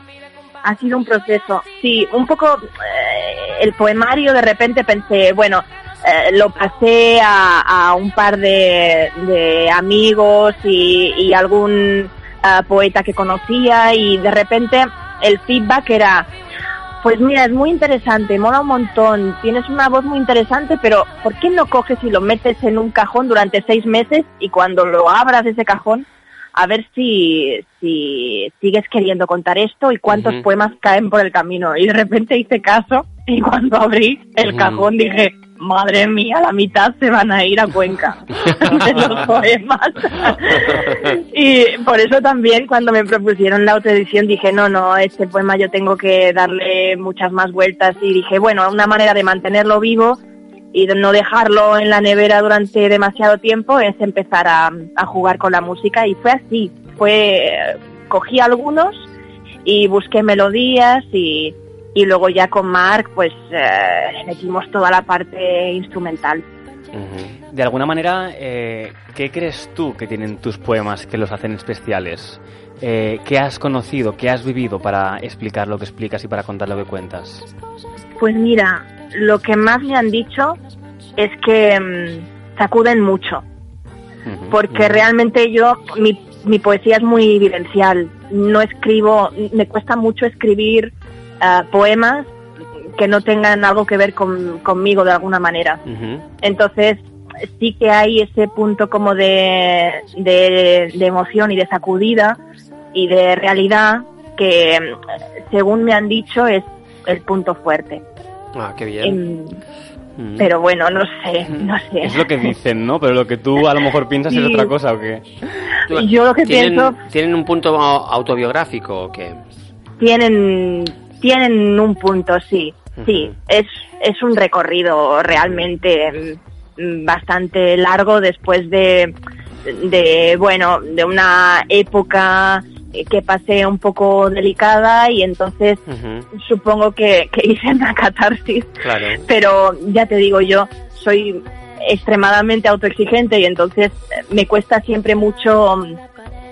ha sido un proceso. Sí, un poco eh, el poemario de repente pensé, bueno, eh, lo pasé a, a un par de, de amigos y, y algún ah, poeta que conocía y de repente el feedback era, pues mira, es muy interesante, mola un montón, tienes una voz muy interesante, pero ¿por qué no coges y lo metes en un cajón durante seis meses y cuando lo abras ese cajón, a ver si, si sigues queriendo contar esto y cuántos poemas caen por el camino? Y de repente hice caso y cuando abrí el cajón dije, madre mía, la mitad se van a ir a Cuenca. De los poemas. y por eso también cuando me propusieron la autoedición dije, no, no, este poema yo tengo que darle muchas más vueltas y dije, bueno, una manera de mantenerlo vivo y de no dejarlo en la nevera durante demasiado tiempo es empezar a, a jugar con la música y fue así, fue, cogí algunos y busqué melodías y, y luego ya con Mark pues eh, metimos toda la parte instrumental. De alguna manera, eh, ¿qué crees tú que tienen tus poemas que los hacen especiales? Eh, ¿Qué has conocido, qué has vivido para explicar lo que explicas y para contar lo que cuentas? Pues mira, lo que más me han dicho es que mm, sacuden mucho, porque realmente yo, mi, mi poesía es muy vivencial, no escribo, me cuesta mucho escribir ah, poemas que no tengan algo que ver con- conmigo de alguna manera. Entonces, sí que hay ese punto como de, de, de emoción y de sacudida y de realidad que, mm, según me han dicho, es el punto fuerte. Ah, qué bien. Em, Mm. pero bueno, no sé, no sé. Es lo que dicen, ¿no? Pero lo que tú a lo mejor piensas es otra cosa, ¿o qué? Yo lo que ¿Tienen, pienso- ¿Tienen un punto autobiográfico o qué? Tienen, tienen un punto, sí. Sí, es, es un recorrido realmente mm, bastante largo después de, de, bueno, de una época que pasé un poco delicada y entonces supongo que, que hice una catarsis. Claro. Pero ya te digo yo, soy extremadamente autoexigente y entonces eh, me cuesta siempre mucho,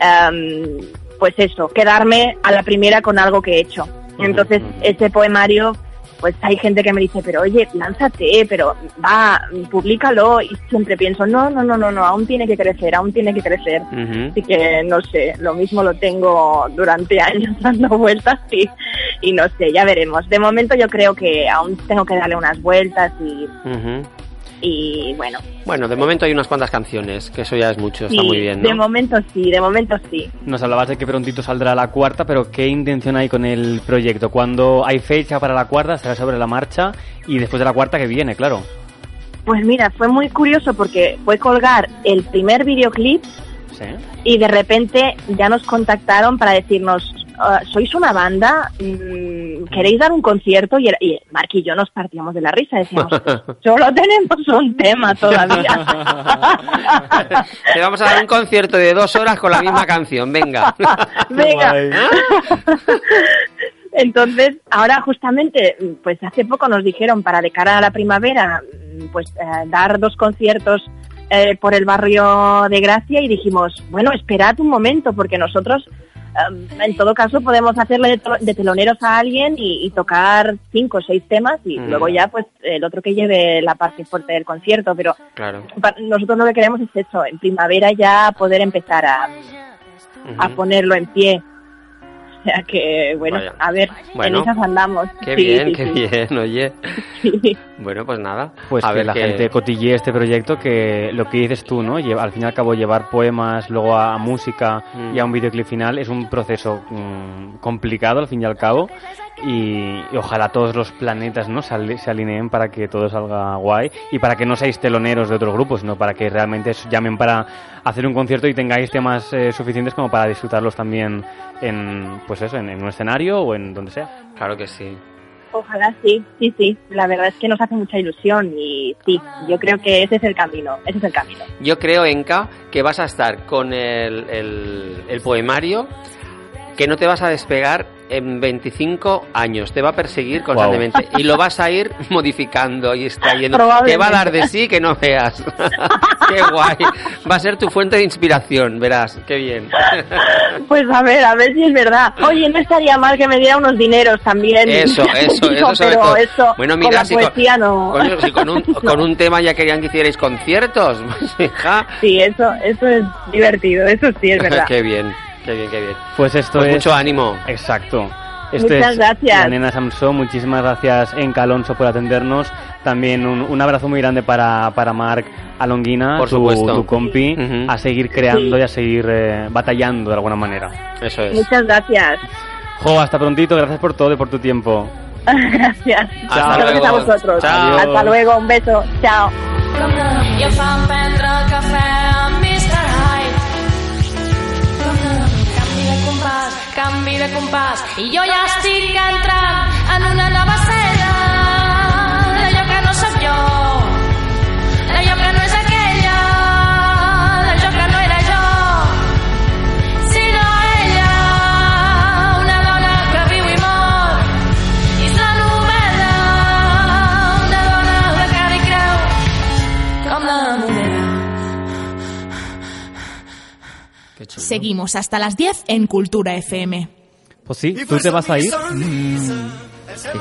em, pues eso, quedarme a la primera con algo que he hecho. Entonces, ese poemario, pues hay gente que me dice, pero oye, lánzate, pero va, públicalo. Y siempre pienso, no, no, no, no, no, aún tiene que crecer, aún tiene que crecer. Así que no sé, lo mismo lo tengo durante años dando vueltas y, y no sé, ya veremos. De momento yo creo que aún tengo que darle unas vueltas y. y bueno. Bueno, de momento hay unas cuantas canciones, que eso ya es mucho, está muy bien, De ¿no? momento sí, de momento sí. Nos hablabas de que prontito saldrá la cuarta, pero ¿qué intención hay con el proyecto? ¿Cuándo hay fecha para la cuarta? ¿Estará sobre la marcha? Y después de la cuarta que viene, claro. Pues mira, fue muy curioso porque fue colgar el primer videoclip ¿Sí? y de repente ya nos contactaron para decirnos, "Ah, ¿sois una banda? Mm, ¿Queréis dar un concierto? Y, y Mark y yo nos partíamos de la risa, decíamos, solo tenemos un tema todavía. Te vamos a dar un concierto de dos horas con la misma canción, venga. Venga. Entonces, ahora justamente, pues hace poco nos dijeron para de cara a la primavera, pues eh, dar dos conciertos eh, por el barrio de Gracia y dijimos, bueno, esperad un momento porque nosotros, eh, en todo caso, podemos hacerle de, teloneros a alguien y, y tocar cinco o seis temas y Mm. luego ya, pues, el otro que lleve la parte fuerte del concierto, pero Claro. nosotros lo que queremos es eso, en primavera ya poder empezar a, a ponerlo en pie. O sea que, bueno, Vaya. a ver, Bueno. en esas andamos. Qué Sí, bien, sí, qué sí. bien, oye. Sí. Bueno, pues nada. Pues a que ver la gente cotille este proyecto, que lo que dices tú, ¿no? Lleva- al fin y al cabo, llevar poemas, luego a música Mm. y a un videoclip final es un proceso mm, complicado, al fin y al cabo. Y, y ojalá todos los planetas no se, ali- se alineen para que todo salga guay y para que no seáis teloneros de otros grupos, sino para que realmente os llamen para hacer un concierto y tengáis temas eh, suficientes como para disfrutarlos también en, pues eso, en, en un escenario o en donde sea. Claro que sí. Ojalá sí, sí, sí. La verdad es que nos hace mucha ilusión y sí, yo creo que ese es el camino, ese es el camino. Yo creo, Enka, que vas a estar con el, el, el poemario, que no te vas a despegar en 25 años. Te va a perseguir constantemente y lo vas a ir modificando y extrayendo. Te va a dar de sí que no veas. Qué guay. Va a ser tu fuente de inspiración, verás. Qué bien. Pues a ver, a ver si es verdad. Oye, no estaría mal que me diera unos dineros también. Eso, eso, eso sobre todo. eso bueno, con mira, si con, no. coño, si con un, con un tema ya querían que hicierais conciertos. Pues, hija. Sí, eso, eso es divertido, eso sí es verdad. qué bien, qué bien, qué bien. Pues esto Pues es... mucho ánimo. Exacto. Esto Muchas es gracias. La nena Samson, muchísimas gracias en Calonso por atendernos. También un, un abrazo muy grande para, para Marc Alonguina, Por tu, supuesto. tu compi, a seguir creando y a seguir eh, batallando de alguna manera. Eso es. Muchas gracias. Jo, hasta prontito, gracias por todo y por tu tiempo. Gracias. Hasta gracias a luego. vosotros. Chao. Hasta luego, un beso. Chao. Canvi de compàs, i jo ja estic entrant en una nova escena. D'allò que no sóc jo, d'allò que no és aquella, d'allò que no era jo, sinó ella, una dona que viu i mor. És la novel·la, una dona de cara i creu, com la moneda. Seguimos hasta las 10 en Cultura FM. Pues sí, tú te vas a ir.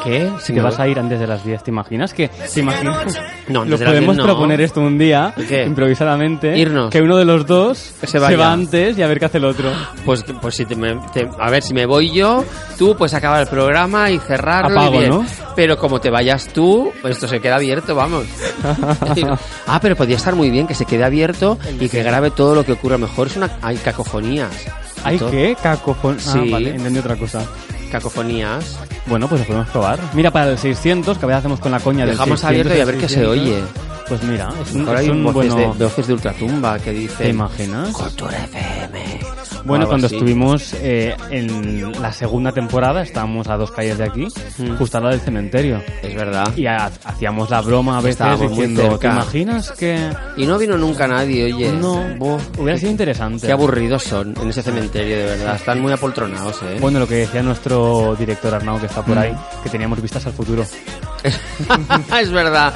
¿Qué? Si te vas a ir antes de las 10, ¿te imaginas que te imaginas? No, antes Lo de las podemos 10 no. proponer esto un día, ¿Qué? improvisadamente, Irnos. que uno de los dos se vaya. va antes y a ver qué hace el otro. Pues, pues si te, me- te- a ver, si me voy yo, tú puedes acabar el programa y cerrarlo. y Apago, bien. ¿no? Pero como te vayas tú, pues esto se queda abierto, vamos. ah, pero podría estar muy bien que se quede abierto y que grabe todo lo que ocurra mejor. Es una... Hay cacofonías. ¿Hay qué? Cacofonías. Ah, Sí. vale, entendí otra cosa. Cacofonías. Bueno, pues lo podemos probar. Mira, para el 600, que a veces hacemos con la coña del Dejamos 600, abierto y a ver qué se 600. oye. Pues mira, es un, Ahora es hay un voces, bueno... de, voces de ultratumba que dicen... ¿Te imaginas? Cultura FM. Bueno, cuando así. estuvimos eh, en la segunda temporada, estábamos a dos calles de aquí, Mm. justo al lado del cementerio. Es verdad. Y ha- hacíamos la broma a veces Estábamos muy diciendo, ¿te imaginas que...? Y no vino nunca nadie, oye. No, hubiera sido interesante. Qué aburridos son en ese cementerio, de verdad. Están muy apoltronados, ¿eh? Bueno, lo que decía nuestro director Arnau, que está por Mm. ahí, que teníamos vistas al futuro. es verdad.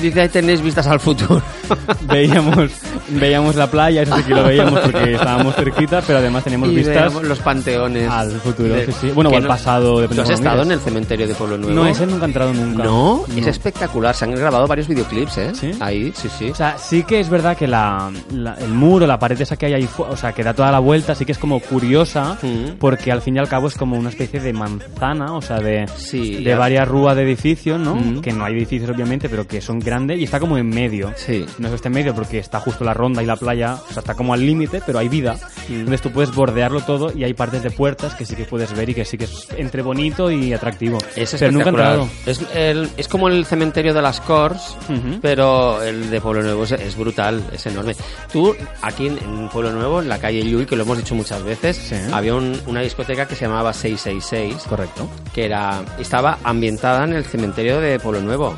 Dice, ahí tenéis vistas al futuro. Veíamos, veíamos la playa, eso sí que lo veíamos porque estábamos cerquita, pero además teníamos Y vistas los panteones. al futuro. De- sí, sí. Bueno, o al no- pasado, ¿Tú has estado en el cementerio de Pueblo Nuevo? No, ese nunca he entrado nunca. ¿No? es No. espectacular. Se han grabado varios videoclips, ¿eh? ¿Sí? Ahí, sí, sí. O sea, sí que es verdad que la, la- el muro, la pared esa que hay ahí, o sea, que da toda la vuelta, sí que es como curiosa, Mm. porque al fin y al cabo es como una especie de manzana, o sea, de, Sí, de varias rúas de edificios, ¿no? Mm. Que no hay edificios, obviamente, pero que son grandes y está como en medio. Sí. No es que esté en medio porque está justo la ronda y la playa, o sea, está como al límite, pero hay vida. Mm. Entonces tú puedes bordearlo todo y hay partes de puertas que sí que puedes ver y que sí que es entre bonito y atractivo. Es pero nunca he entrado. Es, el- es como el cementerio de las Corts, Ujú. pero el de Pueblo Nuevo es, es brutal, es enorme. Tú, aquí en, en Pueblo Nuevo, en la calle Llull, que lo hemos dicho muchas veces, Sí. había un- una discoteca que se llamaba 666, Correcto. que era estaba ambientada en el cementerio de Pueblo Nuevo.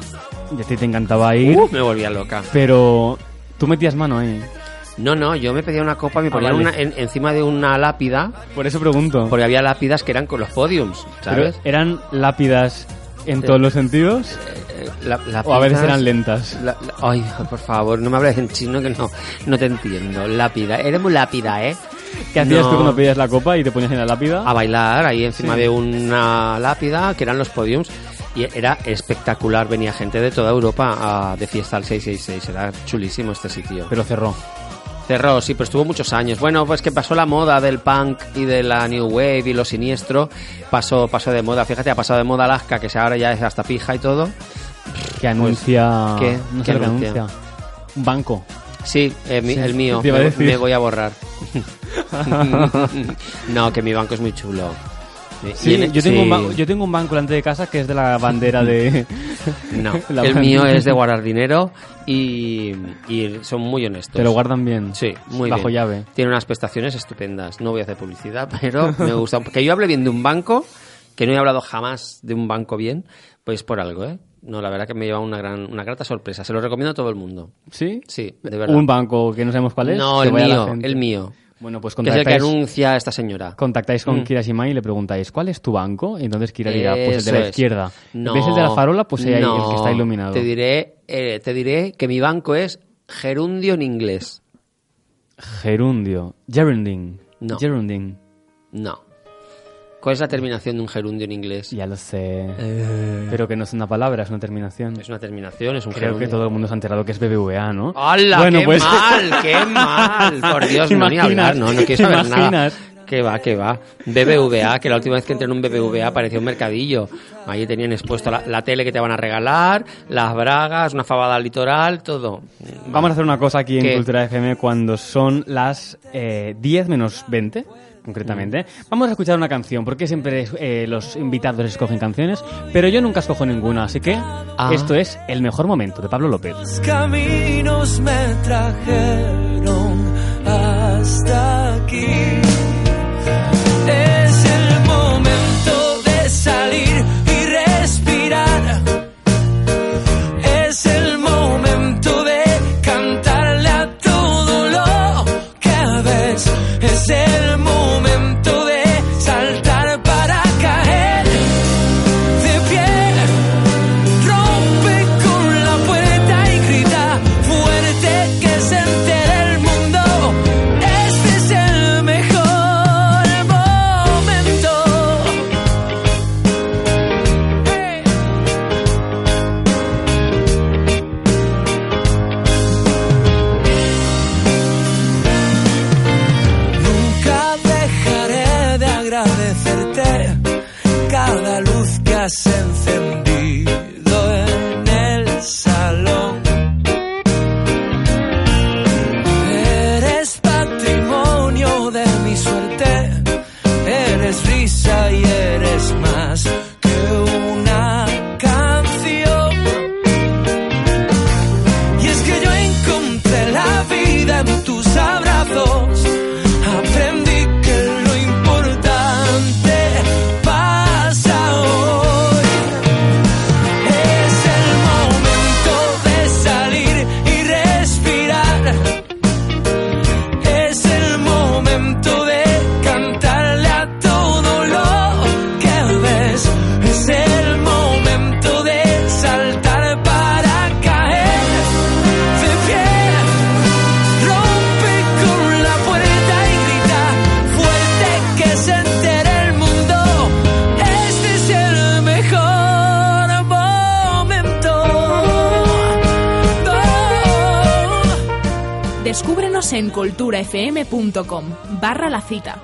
Y a ti te encantaba ir, Uh, me volvía loca. pero tú metías mano ahí. No, no, yo me pedía una copa, me vale. una, en- encima de una lápida, Por eso pregunto. porque había lápidas que eran con los podiums, ¿sabes? Pero, ¿Eran lápidas en todos los sentidos? Eh, la- ¿O a veces eran lentas? La- la- ay, por favor, no me hables en chino que no, no te entiendo. Lápida, eres muy lápida, ¿eh? ¿Qué hacías No. tú cuando pedías la copa y te ponías en la lápida? A bailar ahí encima Sí. de una lápida, que eran los podiums, y era espectacular. Venía gente de toda Europa a- de fiesta al 666. Era chulísimo este sitio. Pero cerró. Cerró, sí, pero estuvo muchos años. Bueno, pues que pasó la moda del punk y de la new wave y lo siniestro. Pasó, pasó de moda. Fíjate, ha pasado de moda Alaska, que ahora ya es hasta pija y todo. Que anuncia... ¿qué? No ¿Qué lo anuncia? anuncia. Un banco. Sí, eh, Sí, el mío. me voy a borrar. no, que mi banco es muy chulo. Sí, en- yo, tengo sí. Un banco, yo tengo un banco delante de casa que es de la bandera de... No, La el mío es de guardar dinero y, y son muy honestos. Te lo guardan bien. Sí, muy Bajo bien. llave. Tiene unas prestaciones estupendas. No voy a hacer publicidad, pero me gusta. Que yo hable bien de un banco, que no he hablado jamás de un banco bien, pues por algo, ¿eh? No, la verdad que me lleva una gran, una grata sorpresa. Se lo recomiendo a todo el mundo. ¿Sí? Sí, de verdad. Un banco que no sabemos cuál es. No, el mío, el mío. Bueno, pues que es el que contactáis, anuncia esta señora. contactáis con Mm. Kira Shimai y le preguntáis, ¿cuál es tu banco? Y entonces Kira dirá, pues el de la es. izquierda. No, ¿Ves el de la farola? Pues ahí no, el que está iluminado. Te diré, eh, te diré que mi banco es gerundio en inglés. Gerundio. Gerunding. No. Gerunding. No. ¿Cuál es la terminación de un gerundio en inglés? Ya lo sé. Pero que no es una palabra, es una terminación. Es una terminación, es un Creo gerundio. que todo el mundo se ha enterado que es BBVA, ¿no? ¡Hala! Bueno, ¡Qué pues- mal! ¡Qué mal! Por Dios, ¿Te no ni hablar, no, no quiero ¿Te saber nada. Que va, que va. BBVA, que la última vez que entré en un BBVA parecía un mercadillo. Allí tenían expuesto la, la tele que te van a regalar, las bragas, una fabada al litoral, todo. Vamos a hacer una cosa aquí en ¿Qué? Cultura FM cuando son las eh, 10 menos 20, concretamente. Vamos a escuchar una canción, porque siempre eh, los invitados escogen canciones, pero yo nunca escojo ninguna, así que Ah. esto es El Mejor Momento de Pablo López. Los caminos me trajeron hasta aquí. Barra la cita.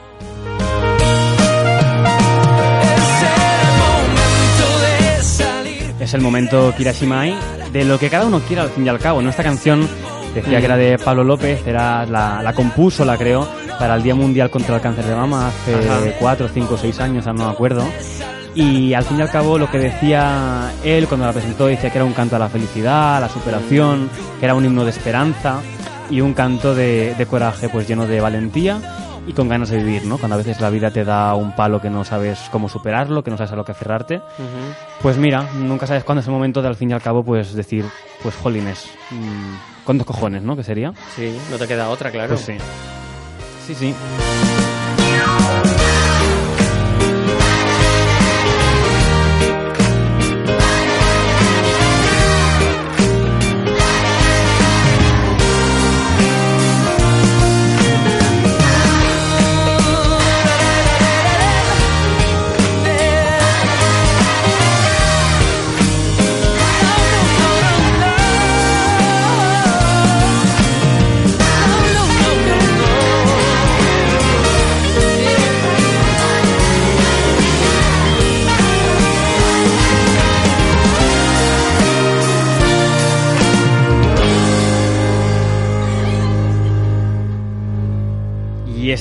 Es el momento Kirashimai de lo que cada uno quiera al fin y al cabo. ¿no? Esta canción decía que era de Pablo López, era la, la compuso, la creó para el Día Mundial contra el Cáncer de Mama hace Ajá. cuatro, cinco, seis años, ahora no me acuerdo. Y al fin y al cabo lo que decía él cuando la presentó decía que era un canto a la felicidad, a la superación, que era un himno de esperanza y un canto de, de coraje pues lleno de valentía y con ganas de vivir, ¿no? Cuando a veces la vida te da un palo que no sabes cómo superarlo, que no sabes a lo que aferrarte. Pues mira, nunca sabes cuándo es el momento de al fin y al cabo pues decir, pues jolines, mm, ¿cuántos cojones, no? ¿Qué sería? Sí, no te queda otra, claro. Pues sí. Sí, sí.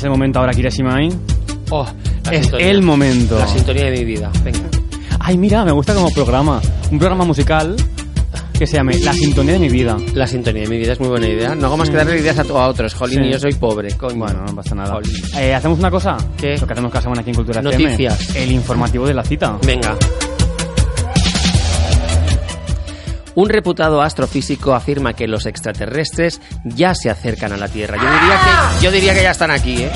Es el momento ahora, Kirashimai. Oh, Es sintonía. el momento. La sintonía de mi vida. Venga. Ay, mira, me gusta como programa. Un programa musical que se llame La Sintonía de mi vida. La sintonía de mi vida es muy buena idea. No hago más que darle ideas a, a otros. Jolín, Sí. y yo soy pobre, coño. Bueno, no pasa nada. Eh, ¿Hacemos una cosa? ¿Qué? Lo que hacemos cada semana aquí en Cultura FM. Noticias. El informativo de la cita. Venga. Un reputado astrofísico afirma que los extraterrestres ya se acercan a la Tierra. Yo diría que, yo diría que ya están aquí, ¿eh?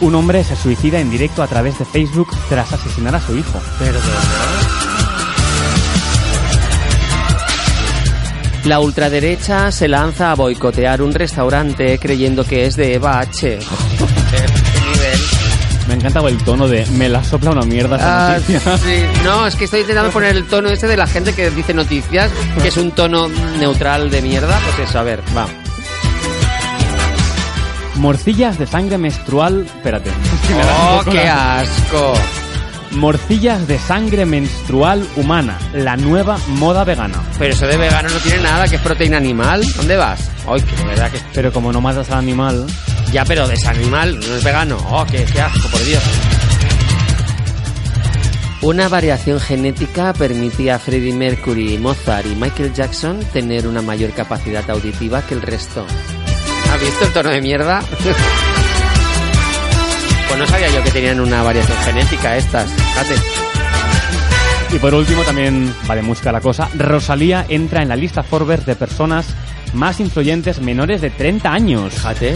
Un hombre se suicida en directo a través de Facebook tras asesinar a su hijo. La ultraderecha se lanza a boicotear un restaurante creyendo que es de Eva H. Me encanta el tono de me la sopla una mierda esa Ah, sí. No, es que estoy intentando poner el tono ese de la gente que dice noticias, que es un tono neutral de mierda. Pues eso, a ver, va. Morcillas de sangre menstrual. Espérate. ¡Oh, qué asco! Morcillas de sangre menstrual humana. La nueva moda vegana. Pero eso de vegano no tiene nada, que es proteína animal. ¿Dónde vas? Ay, que verdad que... Pero como no matas al animal. Ya, pero de ese animal, no es vegano. ¡Oh, qué, qué asco, por Dios! Una variación genética permitía a Freddie Mercury, Mozart y Michael Jackson tener una mayor capacidad auditiva que el resto. ¿Has visto el tono de mierda? pues no sabía yo que tenían una variación genética estas. Fíjate. Y por último, también va de música la cosa. Rosalía entra en la lista Forbes de personas más influyentes menores de 30 años. Fíjate.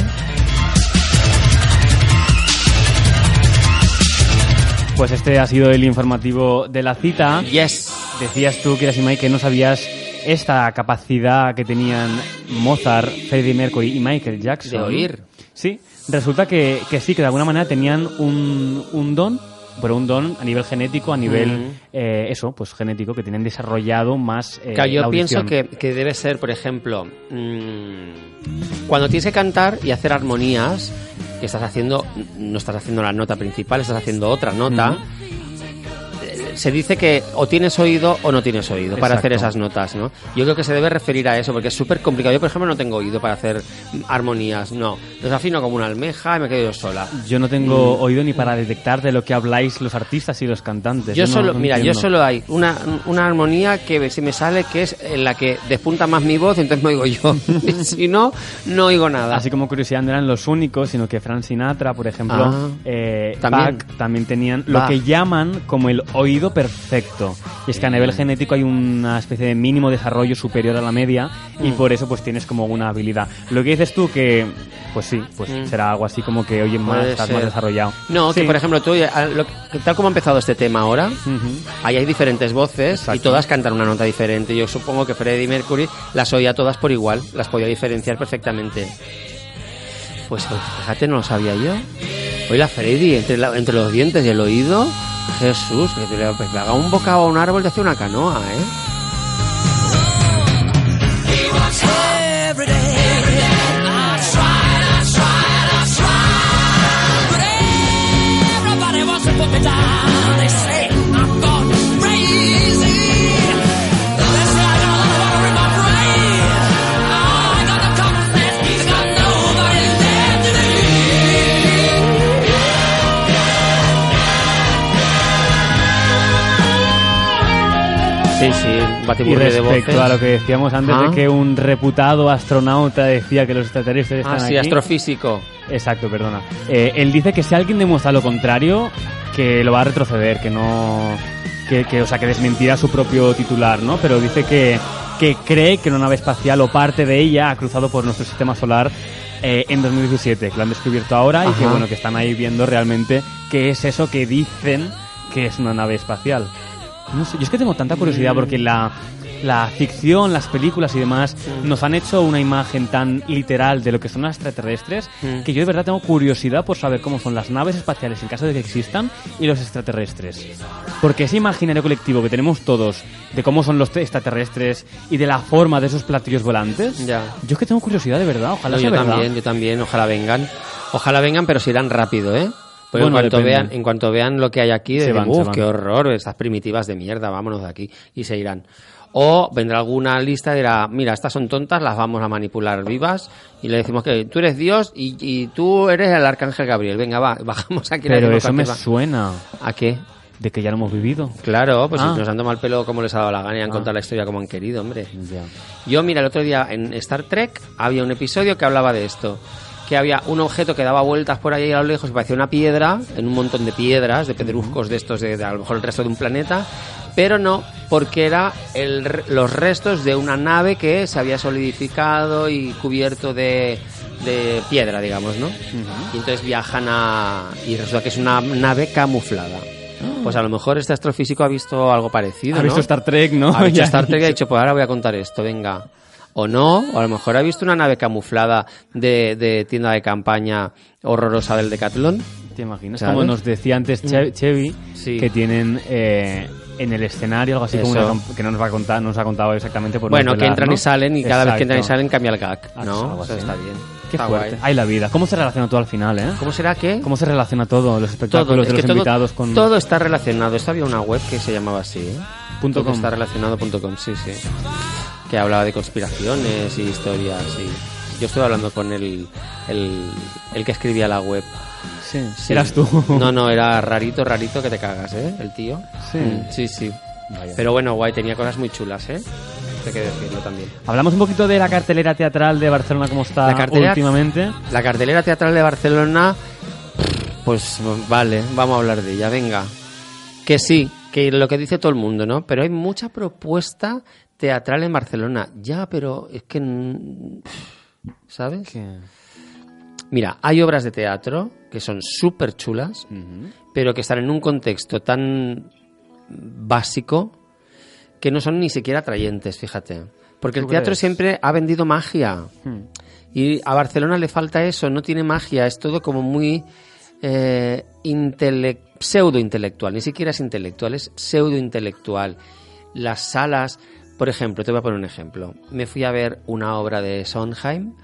Pues este ha sido el informativo de la cita. Yes. Decías tú, Mike, que no sabías esta capacidad que tenían Mozart, Freddie Mercury y Michael Jackson. De oír. Sí, resulta que, que sí, que de alguna manera tenían un, un don, pero un don a nivel genético, a nivel, eh, eso, pues genético, que tienen desarrollado más eh, Claro, yo la pienso que, que debe ser, por ejemplo, mm, cuando tienes que cantar y hacer armonías, que estás haciendo, no estás haciendo la nota principal, estás haciendo otra nota. Se dice que o tienes oído o no tienes oído para Exacto. hacer esas notas, ¿no? Yo creo que se debe referir a eso porque es súper complicado. Yo, por ejemplo, no tengo oído para hacer mm, armonías, no. Desafino como una almeja y me quedo yo sola. Yo no tengo oído ni para detectar de lo que habláis los artistas y los cantantes. Mm. Yo no- solo, no mira, yo entiendo. solo hay una, una armonía que se me sale que es en la que despunta más mi voz, entonces me oigo yo. si no, no oigo nada. Así como curiosidad, no eran los únicos, sino que Frank Sinatra, por ejemplo, Ah, eh, también. Bach, también tenían lo que llaman como el oído perfecto. Y es que a Mm. nivel genético hay una especie de mínimo desarrollo superior a la media y Mm. por eso pues tienes como una habilidad. Lo que dices tú que, pues sí, pues Mm. será algo así como que oye más, estás más desarrollado. No, que Sí. por ejemplo, tú, que- tal como ha empezado este tema ahora, Ujú. ahí hay diferentes voces y todas cantan una nota diferente. Yo supongo que Freddie Mercury las oía todas por igual, las podía diferenciar perfectamente. Pues, fíjate, no lo sabía yo. Hoy la Freddy, entre, entre los dientes y el oído, Jesús, que te le, haga un bocado a un árbol te hace una canoa, ¿eh? Sí, sí, Y batiburrillo de voces. respecto a lo que decíamos antes Ah. de que un reputado astronauta decía que los extraterrestres están Ah, sí, aquí. astrofísico. Exacto, perdona. Eh, él dice que si alguien demuestra lo contrario, que lo va a retroceder, que no. Que, que, o sea, que desmentirá su propio titular, ¿no? Pero dice que, que cree que una nave espacial o parte de ella ha cruzado por nuestro sistema solar eh, en 2017, que lo han descubierto ahora y que, bueno, que están ahí viendo realmente qué es eso que dicen que es una nave espacial. No sé, yo es que tengo tanta curiosidad porque la, la ficción, las películas y demás nos han hecho una imagen tan literal de lo que son las extraterrestres Mm. que yo de verdad tengo curiosidad por saber cómo son las naves espaciales en caso de que existan y los extraterrestres. Porque ese imaginario colectivo que tenemos todos de cómo son los extraterrestres y de la forma de esos platillos volantes, Ya. yo es que tengo curiosidad de verdad, ojalá No, sea yo verdad. también, yo también, ojalá vengan. Ojalá vengan, pero se irán rápido, ¿eh? Porque Bueno, en, cuanto depende. vean, en cuanto vean lo que hay aquí, Se dirán, van, se uff, van". qué horror, estas primitivas de mierda, vámonos de aquí. Y se irán. O vendrá alguna lista y dirá, mira, estas son tontas, las vamos a manipular vivas y le decimos que tú eres Dios y, y tú eres el arcángel Gabriel. Venga, va, bajamos aquí. Pero eso me cualquier- suena ¿A qué? de que ya lo hemos vivido. Claro, pues Ah. si nos han tomado el pelo como les ha dado la gana y han Ah. contado la historia como han querido, hombre. Yo, mira, el otro día en Star Trek había un episodio que hablaba de esto. Que había un objeto que daba vueltas por ahí a lo lejos y parecía una piedra, en un montón de piedras, de pedruscos de estos, de, de a lo mejor el resto de un planeta. pero no, porque era el los restos de una nave que se había solidificado y cubierto de, de piedra, digamos, ¿no? Y entonces viajan a... y resulta que es una nave camuflada. Pues a lo mejor este astrofísico ha visto algo parecido, Ha ¿no? visto Star Trek, ¿no? Ha visto Star Trek y ha dicho, pues ahora voy a contar esto, venga. O no, o a lo mejor ha visto una nave camuflada de, de tienda de campaña horrorosa del Decathlon. ¿Te imaginas? ¿Sabes? Como nos decía antes Che- Chevy, Mm. Sí. que tienen eh, en el escenario algo así como Eso. una camp- que no nos va a contar, no nos ha contado exactamente por no bueno, que entran ¿no? y salen y cada vez que entran y Exacto. salen cambia el gag, Ah, ¿no? algo Eso está bien. Qué Está fuerte. guay. Ay, la vida. ¿Cómo se relaciona todo al final, eh? ¿Cómo será que? ¿Cómo se relaciona todo? Los todo, espectáculos es de que los todo, invitados con... todo está relacionado. Esto había una web que se llamaba así, ¿eh? Punto Todo com. está relacionado punto com, sí, sí. Que hablaba de conspiraciones y historias y... Yo estuve hablando con el, el, el que escribía la web. Sí. Sí. Eras tú. No, no, era rarito, rarito que te cagas, ¿eh? El tío. Sí. Mm, sí, sí. Vaya. Pero bueno, guay, tenía cosas muy chulas, ¿eh? Hay que decirlo también. Hablamos un poquito de la cartelera teatral de Barcelona, cómo está La últimamente. La cartelera teatral de Barcelona, pues vale, vamos a hablar de ella, venga. Que sí, que lo que dice todo el mundo, ¿no? Pero hay mucha propuesta teatral en Barcelona. Ya, pero es que... ¿Sabes? Mira, hay obras de teatro que son súper chulas, pero que están en un contexto tan básico que no son ni siquiera atrayentes, fíjate. Porque el ¿Tú teatro crees? siempre ha vendido magia. Hmm. Y a Barcelona le falta eso, no tiene magia, es todo como muy eh, intele- pseudo-intelectual, ni siquiera es intelectual, es pseudo-intelectual. Las salas, por ejemplo, te voy a poner un ejemplo. Me fui a ver una obra de Sondheim,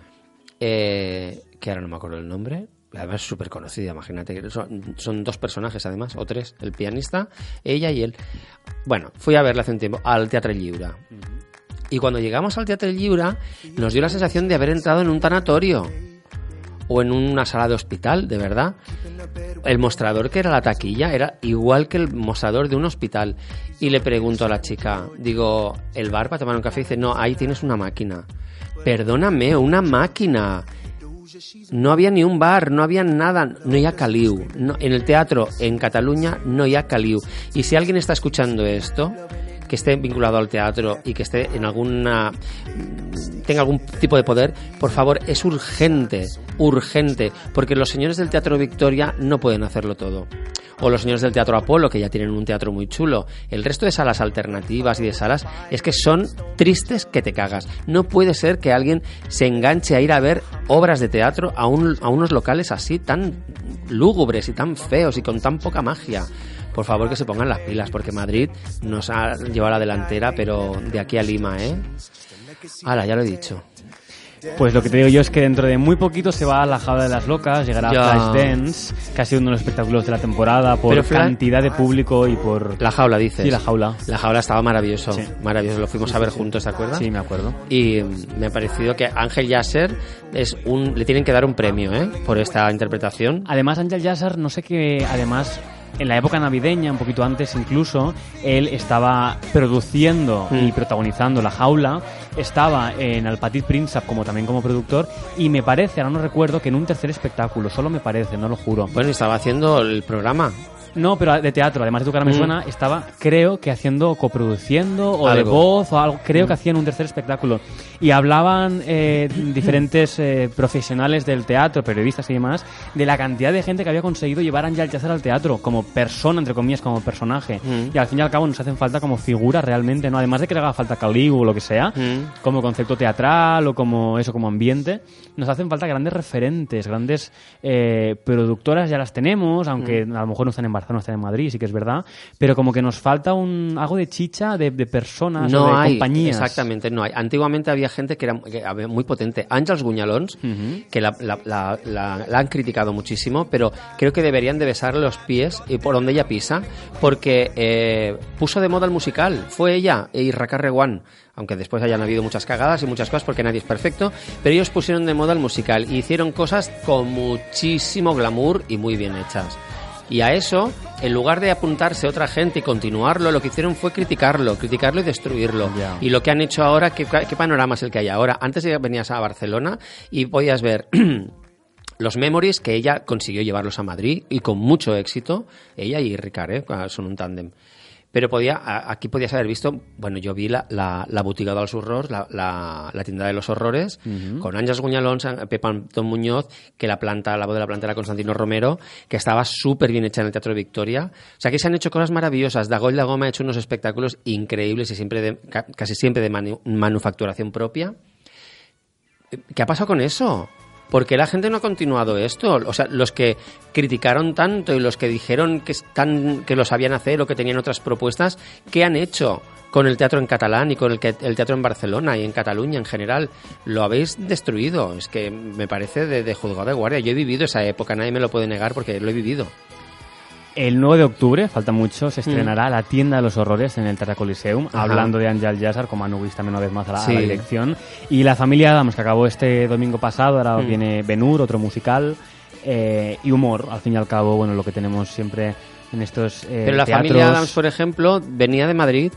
eh, que ahora no me acuerdo el nombre, además es súper conocida, imagínate, son, son dos personajes además, o tres, el pianista, ella y él. Bueno, fui a verla hace un tiempo al Teatre Lliure. Y cuando llegamos al Teatre Lliure, nos dio la sensación de haber entrado en un tanatorio o en una sala de hospital, de verdad. El mostrador que era la taquilla era igual que el mostrador de un hospital. Y le pregunto a la chica, digo, ¿el bar para tomar un café? Y dice, no, ahí tienes una máquina. Perdóname, una máquina. No había ni un bar, no había nada, no había caliu. No, en el teatro en Cataluña no había caliu. Y si alguien está escuchando esto, que esté vinculado al teatro y que esté en alguna tenga algún tipo de poder, por favor, es urgente, urgente, porque los señores del Teatro Victoria no pueden hacerlo todo. O los señores del Teatro Apolo, que ya tienen un teatro muy chulo. El resto de salas alternativas y de salas es que son tristes que te cagas. No puede ser que alguien se enganche a ir a ver obras de teatro a, un- a unos locales así tan lúgubres y tan feos y con tan poca magia. Por favor que se pongan las pilas, porque Madrid nos ha llevado la delantera, pero de aquí a Lima, ¿eh? Hala, ya lo he dicho. Pues lo que te digo yo es que dentro de muy poquito se va a la jaula de las locas, llegará Ya. Flashdance, que ha sido uno de los espectáculos de la temporada por Pero cantidad de público y por... La jaula, dices. Sí, la jaula. La jaula estaba maravilloso. Sí. Maravilloso. Lo fuimos a ver juntos, ¿te acuerdas? Sí, me acuerdo. Y me ha parecido que Ángel Yasser es un, le tienen que dar un premio, ¿eh? Por esta interpretación. Además, Ángel Yassar, no sé qué, además, en la época navideña, un poquito antes incluso, él estaba produciendo y Mm. protagonizando La Jaula, estaba en Al Petit Príncipe como también como productor, y me parece, ahora no recuerdo, que en un tercer espectáculo, solo me parece, no lo juro. Bueno, estaba haciendo el programa. No, pero de teatro, además de tu cara me Mm. suena, estaba, creo que haciendo, coproduciendo o de Algo. voz o algo, creo Mm. que hacían un tercer espectáculo. Y hablaban eh, diferentes eh, profesionales del teatro, periodistas y demás, de la cantidad de gente que había conseguido llevar a Ángel Alcázar al teatro, como persona, entre comillas, como personaje. Mm. Y al fin y al cabo nos hacen falta como figura realmente, ¿no? Además de que le haga falta Caligu o lo que sea, Mm. como concepto teatral o como eso, como ambiente, nos hacen falta grandes referentes, grandes eh, productoras, ya las tenemos, aunque a lo mejor no están en Barcelona, están en Madrid, sí que es verdad, pero como que nos falta un algo de chicha de, de personas o No de hay, compañías. exactamente, no hay. Antiguamente había gente que era que muy potente. Ángels Guñalons, que la, la- la- la- la han criticado muchísimo, pero creo que deberían de besarle los pies y por donde ella pisa, porque eh, puso de moda el musical. Fue ella e Irra Carreguán, aunque después hayan habido muchas cagadas y muchas cosas, porque nadie es perfecto, pero ellos pusieron de moda el musical y hicieron cosas con muchísimo glamour y muy bien hechas. Y a eso, en lugar de apuntarse otra gente y continuarlo, lo que hicieron fue criticarlo, criticarlo y destruirlo. Y lo que han hecho ahora, ¿qué, qué panorama es el que hay ahora? Antes venías a Barcelona y podías ver los memories que ella consiguió llevarlos a Madrid y con mucho éxito, ella y Ricard, ¿eh? son un tándem. Pero podía, aquí podías haber visto, bueno, yo vi la, la, la botiga dels horrors, la, la, la tienda de los horrores, con Ángeles Guñalón, Pepa Antón Muñoz, que la planta, la voz de la planta era Constantino Romero, que estaba súper bien hecha en el Teatro Victoria. O sea, que se han hecho cosas maravillosas. Dagoll de Goma ha hecho unos espectáculos increíbles y siempre de- ca- casi siempre de manu- manufacturación propia. ¿Qué ha pasado con eso? ¿Por qué la gente no ha continuado esto? O sea, los que criticaron tanto y los que dijeron que, están, que lo sabían hacer o que tenían otras propuestas, ¿qué han hecho con el teatro en catalán y con el, el teatro en Barcelona y en Cataluña en general? Lo habéis destruido. Es que me parece de juzgado de guardia. Yo he vivido esa época, nadie me lo puede negar porque lo he vivido. El 9 de octubre, falta mucho, se estrenará La tienda de los horrores en el Teatro Coliseum, Mm. Ajá. hablando de Ángel Yassar, como Anubis también una vez más a la, a la dirección. Y La familia Adams, que acabó este domingo pasado, ahora Mm. viene Benur, otro musical, eh, y humor, al fin y al cabo, bueno, lo que tenemos siempre en estos eh, Pero la teatros. familia Adams, por ejemplo, venía de Madrid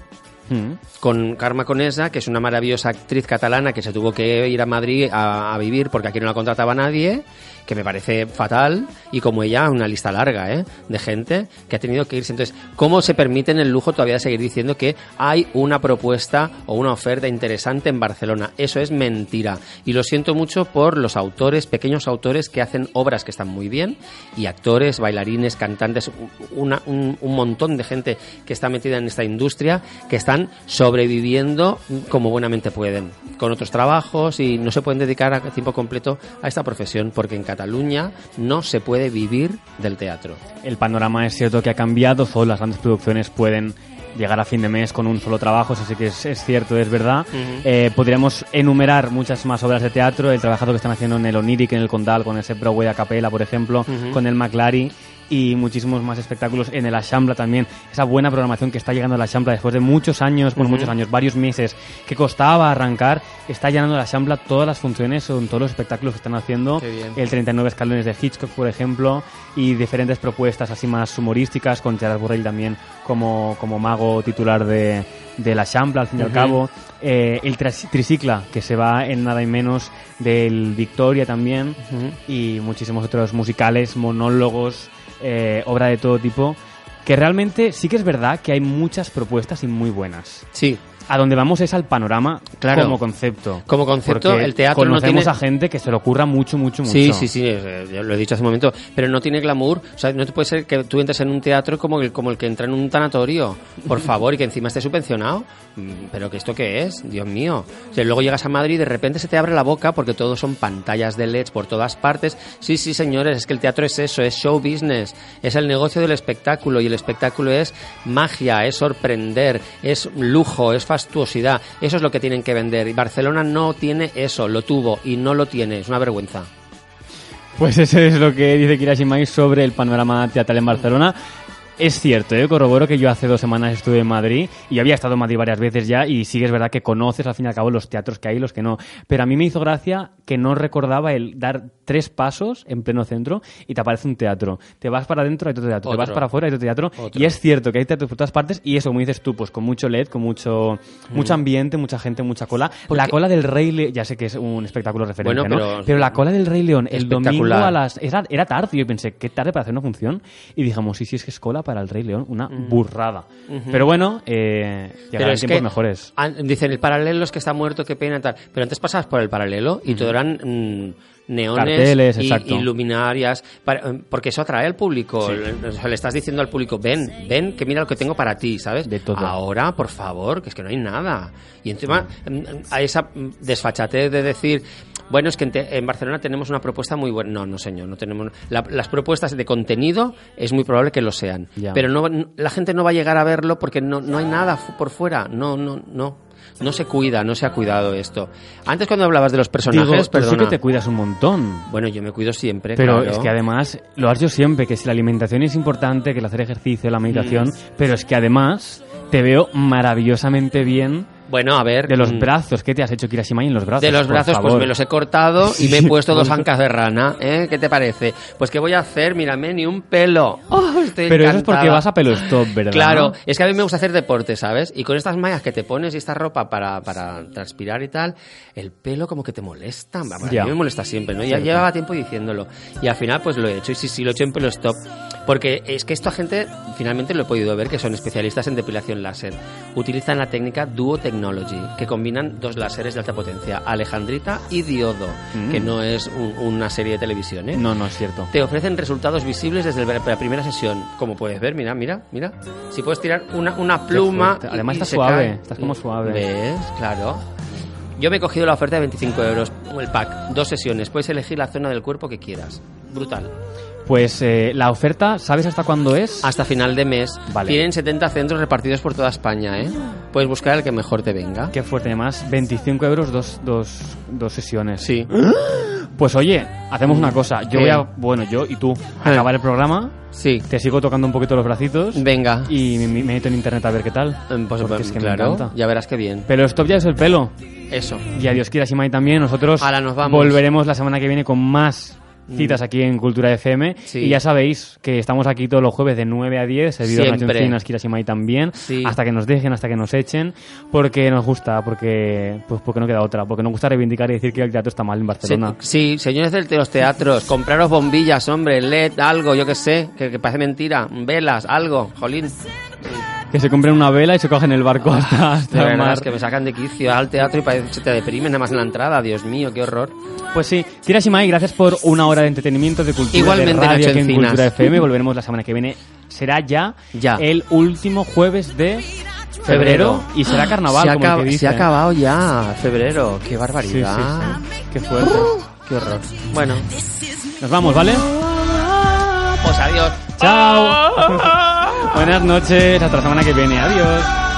Mm. con Karma Conesa, que es una maravillosa actriz catalana que se tuvo que ir a Madrid a, a vivir porque aquí no la contrataba nadie, que me parece fatal, y como ella, una lista larga ¿eh? de gente que ha tenido que irse. Entonces, ¿cómo se permiten el lujo todavía de seguir diciendo que hay una propuesta o una oferta interesante en Barcelona? Eso es mentira. Y lo siento mucho por los autores, pequeños autores que hacen obras que están muy bien, y actores, bailarines, cantantes, un, un montón de gente que está metida en esta industria, que están sobreviviendo como buenamente pueden, con otros trabajos y no se pueden dedicar a tiempo completo a esta profesión, porque Cataluña no se puede vivir del teatro. El panorama es cierto que ha cambiado, solo las grandes producciones pueden llegar a fin de mes con un solo trabajo, eso sí que es, es cierto, es verdad. Eh, podríamos enumerar muchas más obras de teatro, el trabajo que están haciendo en el Oniric, en el Condal, con ese Broadway a capela, por ejemplo, con el McLary y muchísimos más espectáculos en el Ashambla también. Esa buena programación que está llegando a la Ashambla después de muchos años, por muchos años, varios meses, que costaba arrancar, está llenando la Ashambla todas las funciones, son todos los espectáculos que están haciendo. El 39 escalones de Hitchcock, por ejemplo, y diferentes propuestas así más humorísticas, con Gerard Borrell también como, como mago titular de, de la Champla, al fin y al cabo. Eh, el tricicla, que se va en nada y menos del Victoria también, y muchísimos otros musicales, monólogos, eh, obra de todo tipo, que realmente sí que es verdad que hay muchas propuestas y muy buenas. Sí, A donde vamos es al panorama Claro. como concepto. Como concepto, Porque el teatro no conocemos tiene- a gente que se le ocurra mucho, mucho, mucho. Sí, sí, sí, eh, lo he dicho hace un momento, pero no tiene glamour, o sea, no te puede ser que tú entres en un teatro como el, como el que entra en un tanatorio, por favor, y que encima esté subvencionado, pero que esto qué es, Dios mío. Luego llegas a Madrid y de repente se te abre la boca porque todo son pantallas de LEDs por todas partes. Sí, sí, señores, es que el teatro es eso, es show business, es el negocio del espectáculo y el espectáculo es magia, es sorprender, es lujo, es fastuosidad. Eso es lo que tienen que vender y Barcelona no tiene eso, lo tuvo y no lo tiene, es una vergüenza. Pues eso es lo que dice Kirashi Mai sobre el panorama teatral en Barcelona. Es cierto, ¿eh? corroboro que yo hace dos semanas estuve en Madrid y había estado en Madrid varias veces ya y sí que es verdad que conoces al fin y al cabo los teatros que hay y los que no. Pero a mí me hizo gracia que no recordaba el dar tres pasos en pleno centro y te aparece un teatro. Te vas para adentro, hay otro teatro. Te vas para afuera, hay otro teatro. Otro. Y es cierto que hay teatros por todas partes y eso, como dices tú, pues con mucho LED, con mucho, mucho ambiente, mucha gente, mucha cola. La Mm. Cola del Rey León, ya sé que es un espectáculo referente, Bueno, ¿no? pero- la cola del Rey León el domingo a las era, era tarde y yo pensé qué tarde para hacer una función y dijimos sí sí es que es cola para el Rey León una burrada pero bueno eh, llegarán tiempos mejores an- dicen el paralelo es que está muerto, qué pena tal. Pero antes pasabas por el paralelo y todo eran mm, neones Carteles, y, exacto. y luminarias, para- eh, porque eso atrae al público. Le, estás diciendo al público, ven, ven, que mira lo que tengo para ti, ¿sabes? De todo. Ahora, por favor, que es que no hay nada. Y encima mm, a esa mm, desfachatez de decir, bueno, es que en, te- en Barcelona tenemos una propuesta muy buena. No, no, señor, no tenemos. la- las propuestas de contenido es muy probable que lo sean. Ya. Pero no, la gente no va a llegar a verlo porque no, no hay nada por fuera. No, no, no. No se cuida, no se ha cuidado esto. Antes cuando hablabas de los personajes, tú sí que te cuidas un montón Bueno, yo me cuido siempre, pero claro. es que además lo has yo siempre que si la alimentación es importante que el hacer ejercicio la meditación Mm. pero es que además te veo maravillosamente bien Bueno, a ver. de los mm, brazos ¿qué te has hecho Kirashima en los brazos De los brazos, pues favor? me los he cortado y me he puesto dos pues- ancas de rana, ¿eh? ¿Qué te parece? Pues ¿qué voy a hacer? Mírame, ni un pelo. Oh, estoy pero eso es porque encantada. vas a pelo stop ¿verdad? Claro, es que a mí me gusta hacer deporte, ¿sabes? Y con estas mallas que te pones y esta ropa para, para transpirar y tal, el pelo como que te molesta. A Ya. mí me molesta siempre, ¿no? Ya llevaba tiempo diciéndolo. Y al final pues lo he hecho. Y sí, sí, lo he hecho en pelo stop. Porque es que esta gente, finalmente lo he podido ver, que son especialistas en depilación láser. Utilizan la técnica Duo Technology, que combinan dos láseres de alta potencia, Alejandrita y Diodo, Mm. que no es un- una serie de televisión, ¿eh? No, no es cierto. Te ofrecen resultados visibles desde la primera sesión. Como puedes ver, mira, mira, mira. Si puedes tirar una, una pluma. y- Además está suave, cae. estás como suave. ¿Ves? Claro. Yo me he cogido la oferta de 25 euros, el pack, dos sesiones. Puedes elegir la zona del cuerpo que quieras. Brutal. Pues eh, la oferta, ¿sabes hasta cuándo es? Hasta final de mes. Vale. Tienen 70 centros repartidos por toda España, ¿eh? Puedes buscar el que mejor te venga. Qué fuerte, además, 25 euros dos, dos, dos sesiones. Sí. Pues oye, hacemos una cosa. Yo ¿Qué? voy a, bueno, yo y tú, acabar el programa, Sí. te sigo tocando un poquito los bracitos Venga. y me, me meto en internet a ver qué tal. Eh, Pues, Porque es que me encanta. ya verás qué bien. Pero stop ya es el pelo. Eso. Y adiós, Kira Shimai también. Nosotros Ahora nos vamos. volveremos la semana que viene con más citas aquí en Cultura FM. Sí. Y ya sabéis que estamos aquí todos los jueves de 9 a 10, servidor Nacho Siempre. Encinas, Kira Shimai también. Sí. Hasta que nos dejen, hasta que nos echen. Porque nos gusta, porque pues porque no queda otra. Porque nos gusta reivindicar y decir que el teatro está mal en Barcelona. Sí, sí, señores de los teatros, compraros bombillas, hombre, LED, algo, yo que sé, que, que parece mentira, velas, algo, jolín. Que se compren una vela y se cogen el barco hasta, De hasta el mar. es que me sacan de quicio al teatro y parece que te deprimen nada más en la entrada, Dios mío, qué horror. Pues sí, Kira Shimai, gracias por una hora de entretenimiento, de cultura, Igualmente, de radio aquí en. Cultura FM. Volveremos la semana que viene. Será ya, Ya. el último jueves de febrero y será carnaval, se, ha como que se ha acabado ya, febrero, qué Sí, sí, barbaridad. sí. Qué fuerte. Qué horror. Bueno, Nos vamos, ¿vale? pues adiós. Chao. Buenas noches, hasta la semana que viene. Adiós.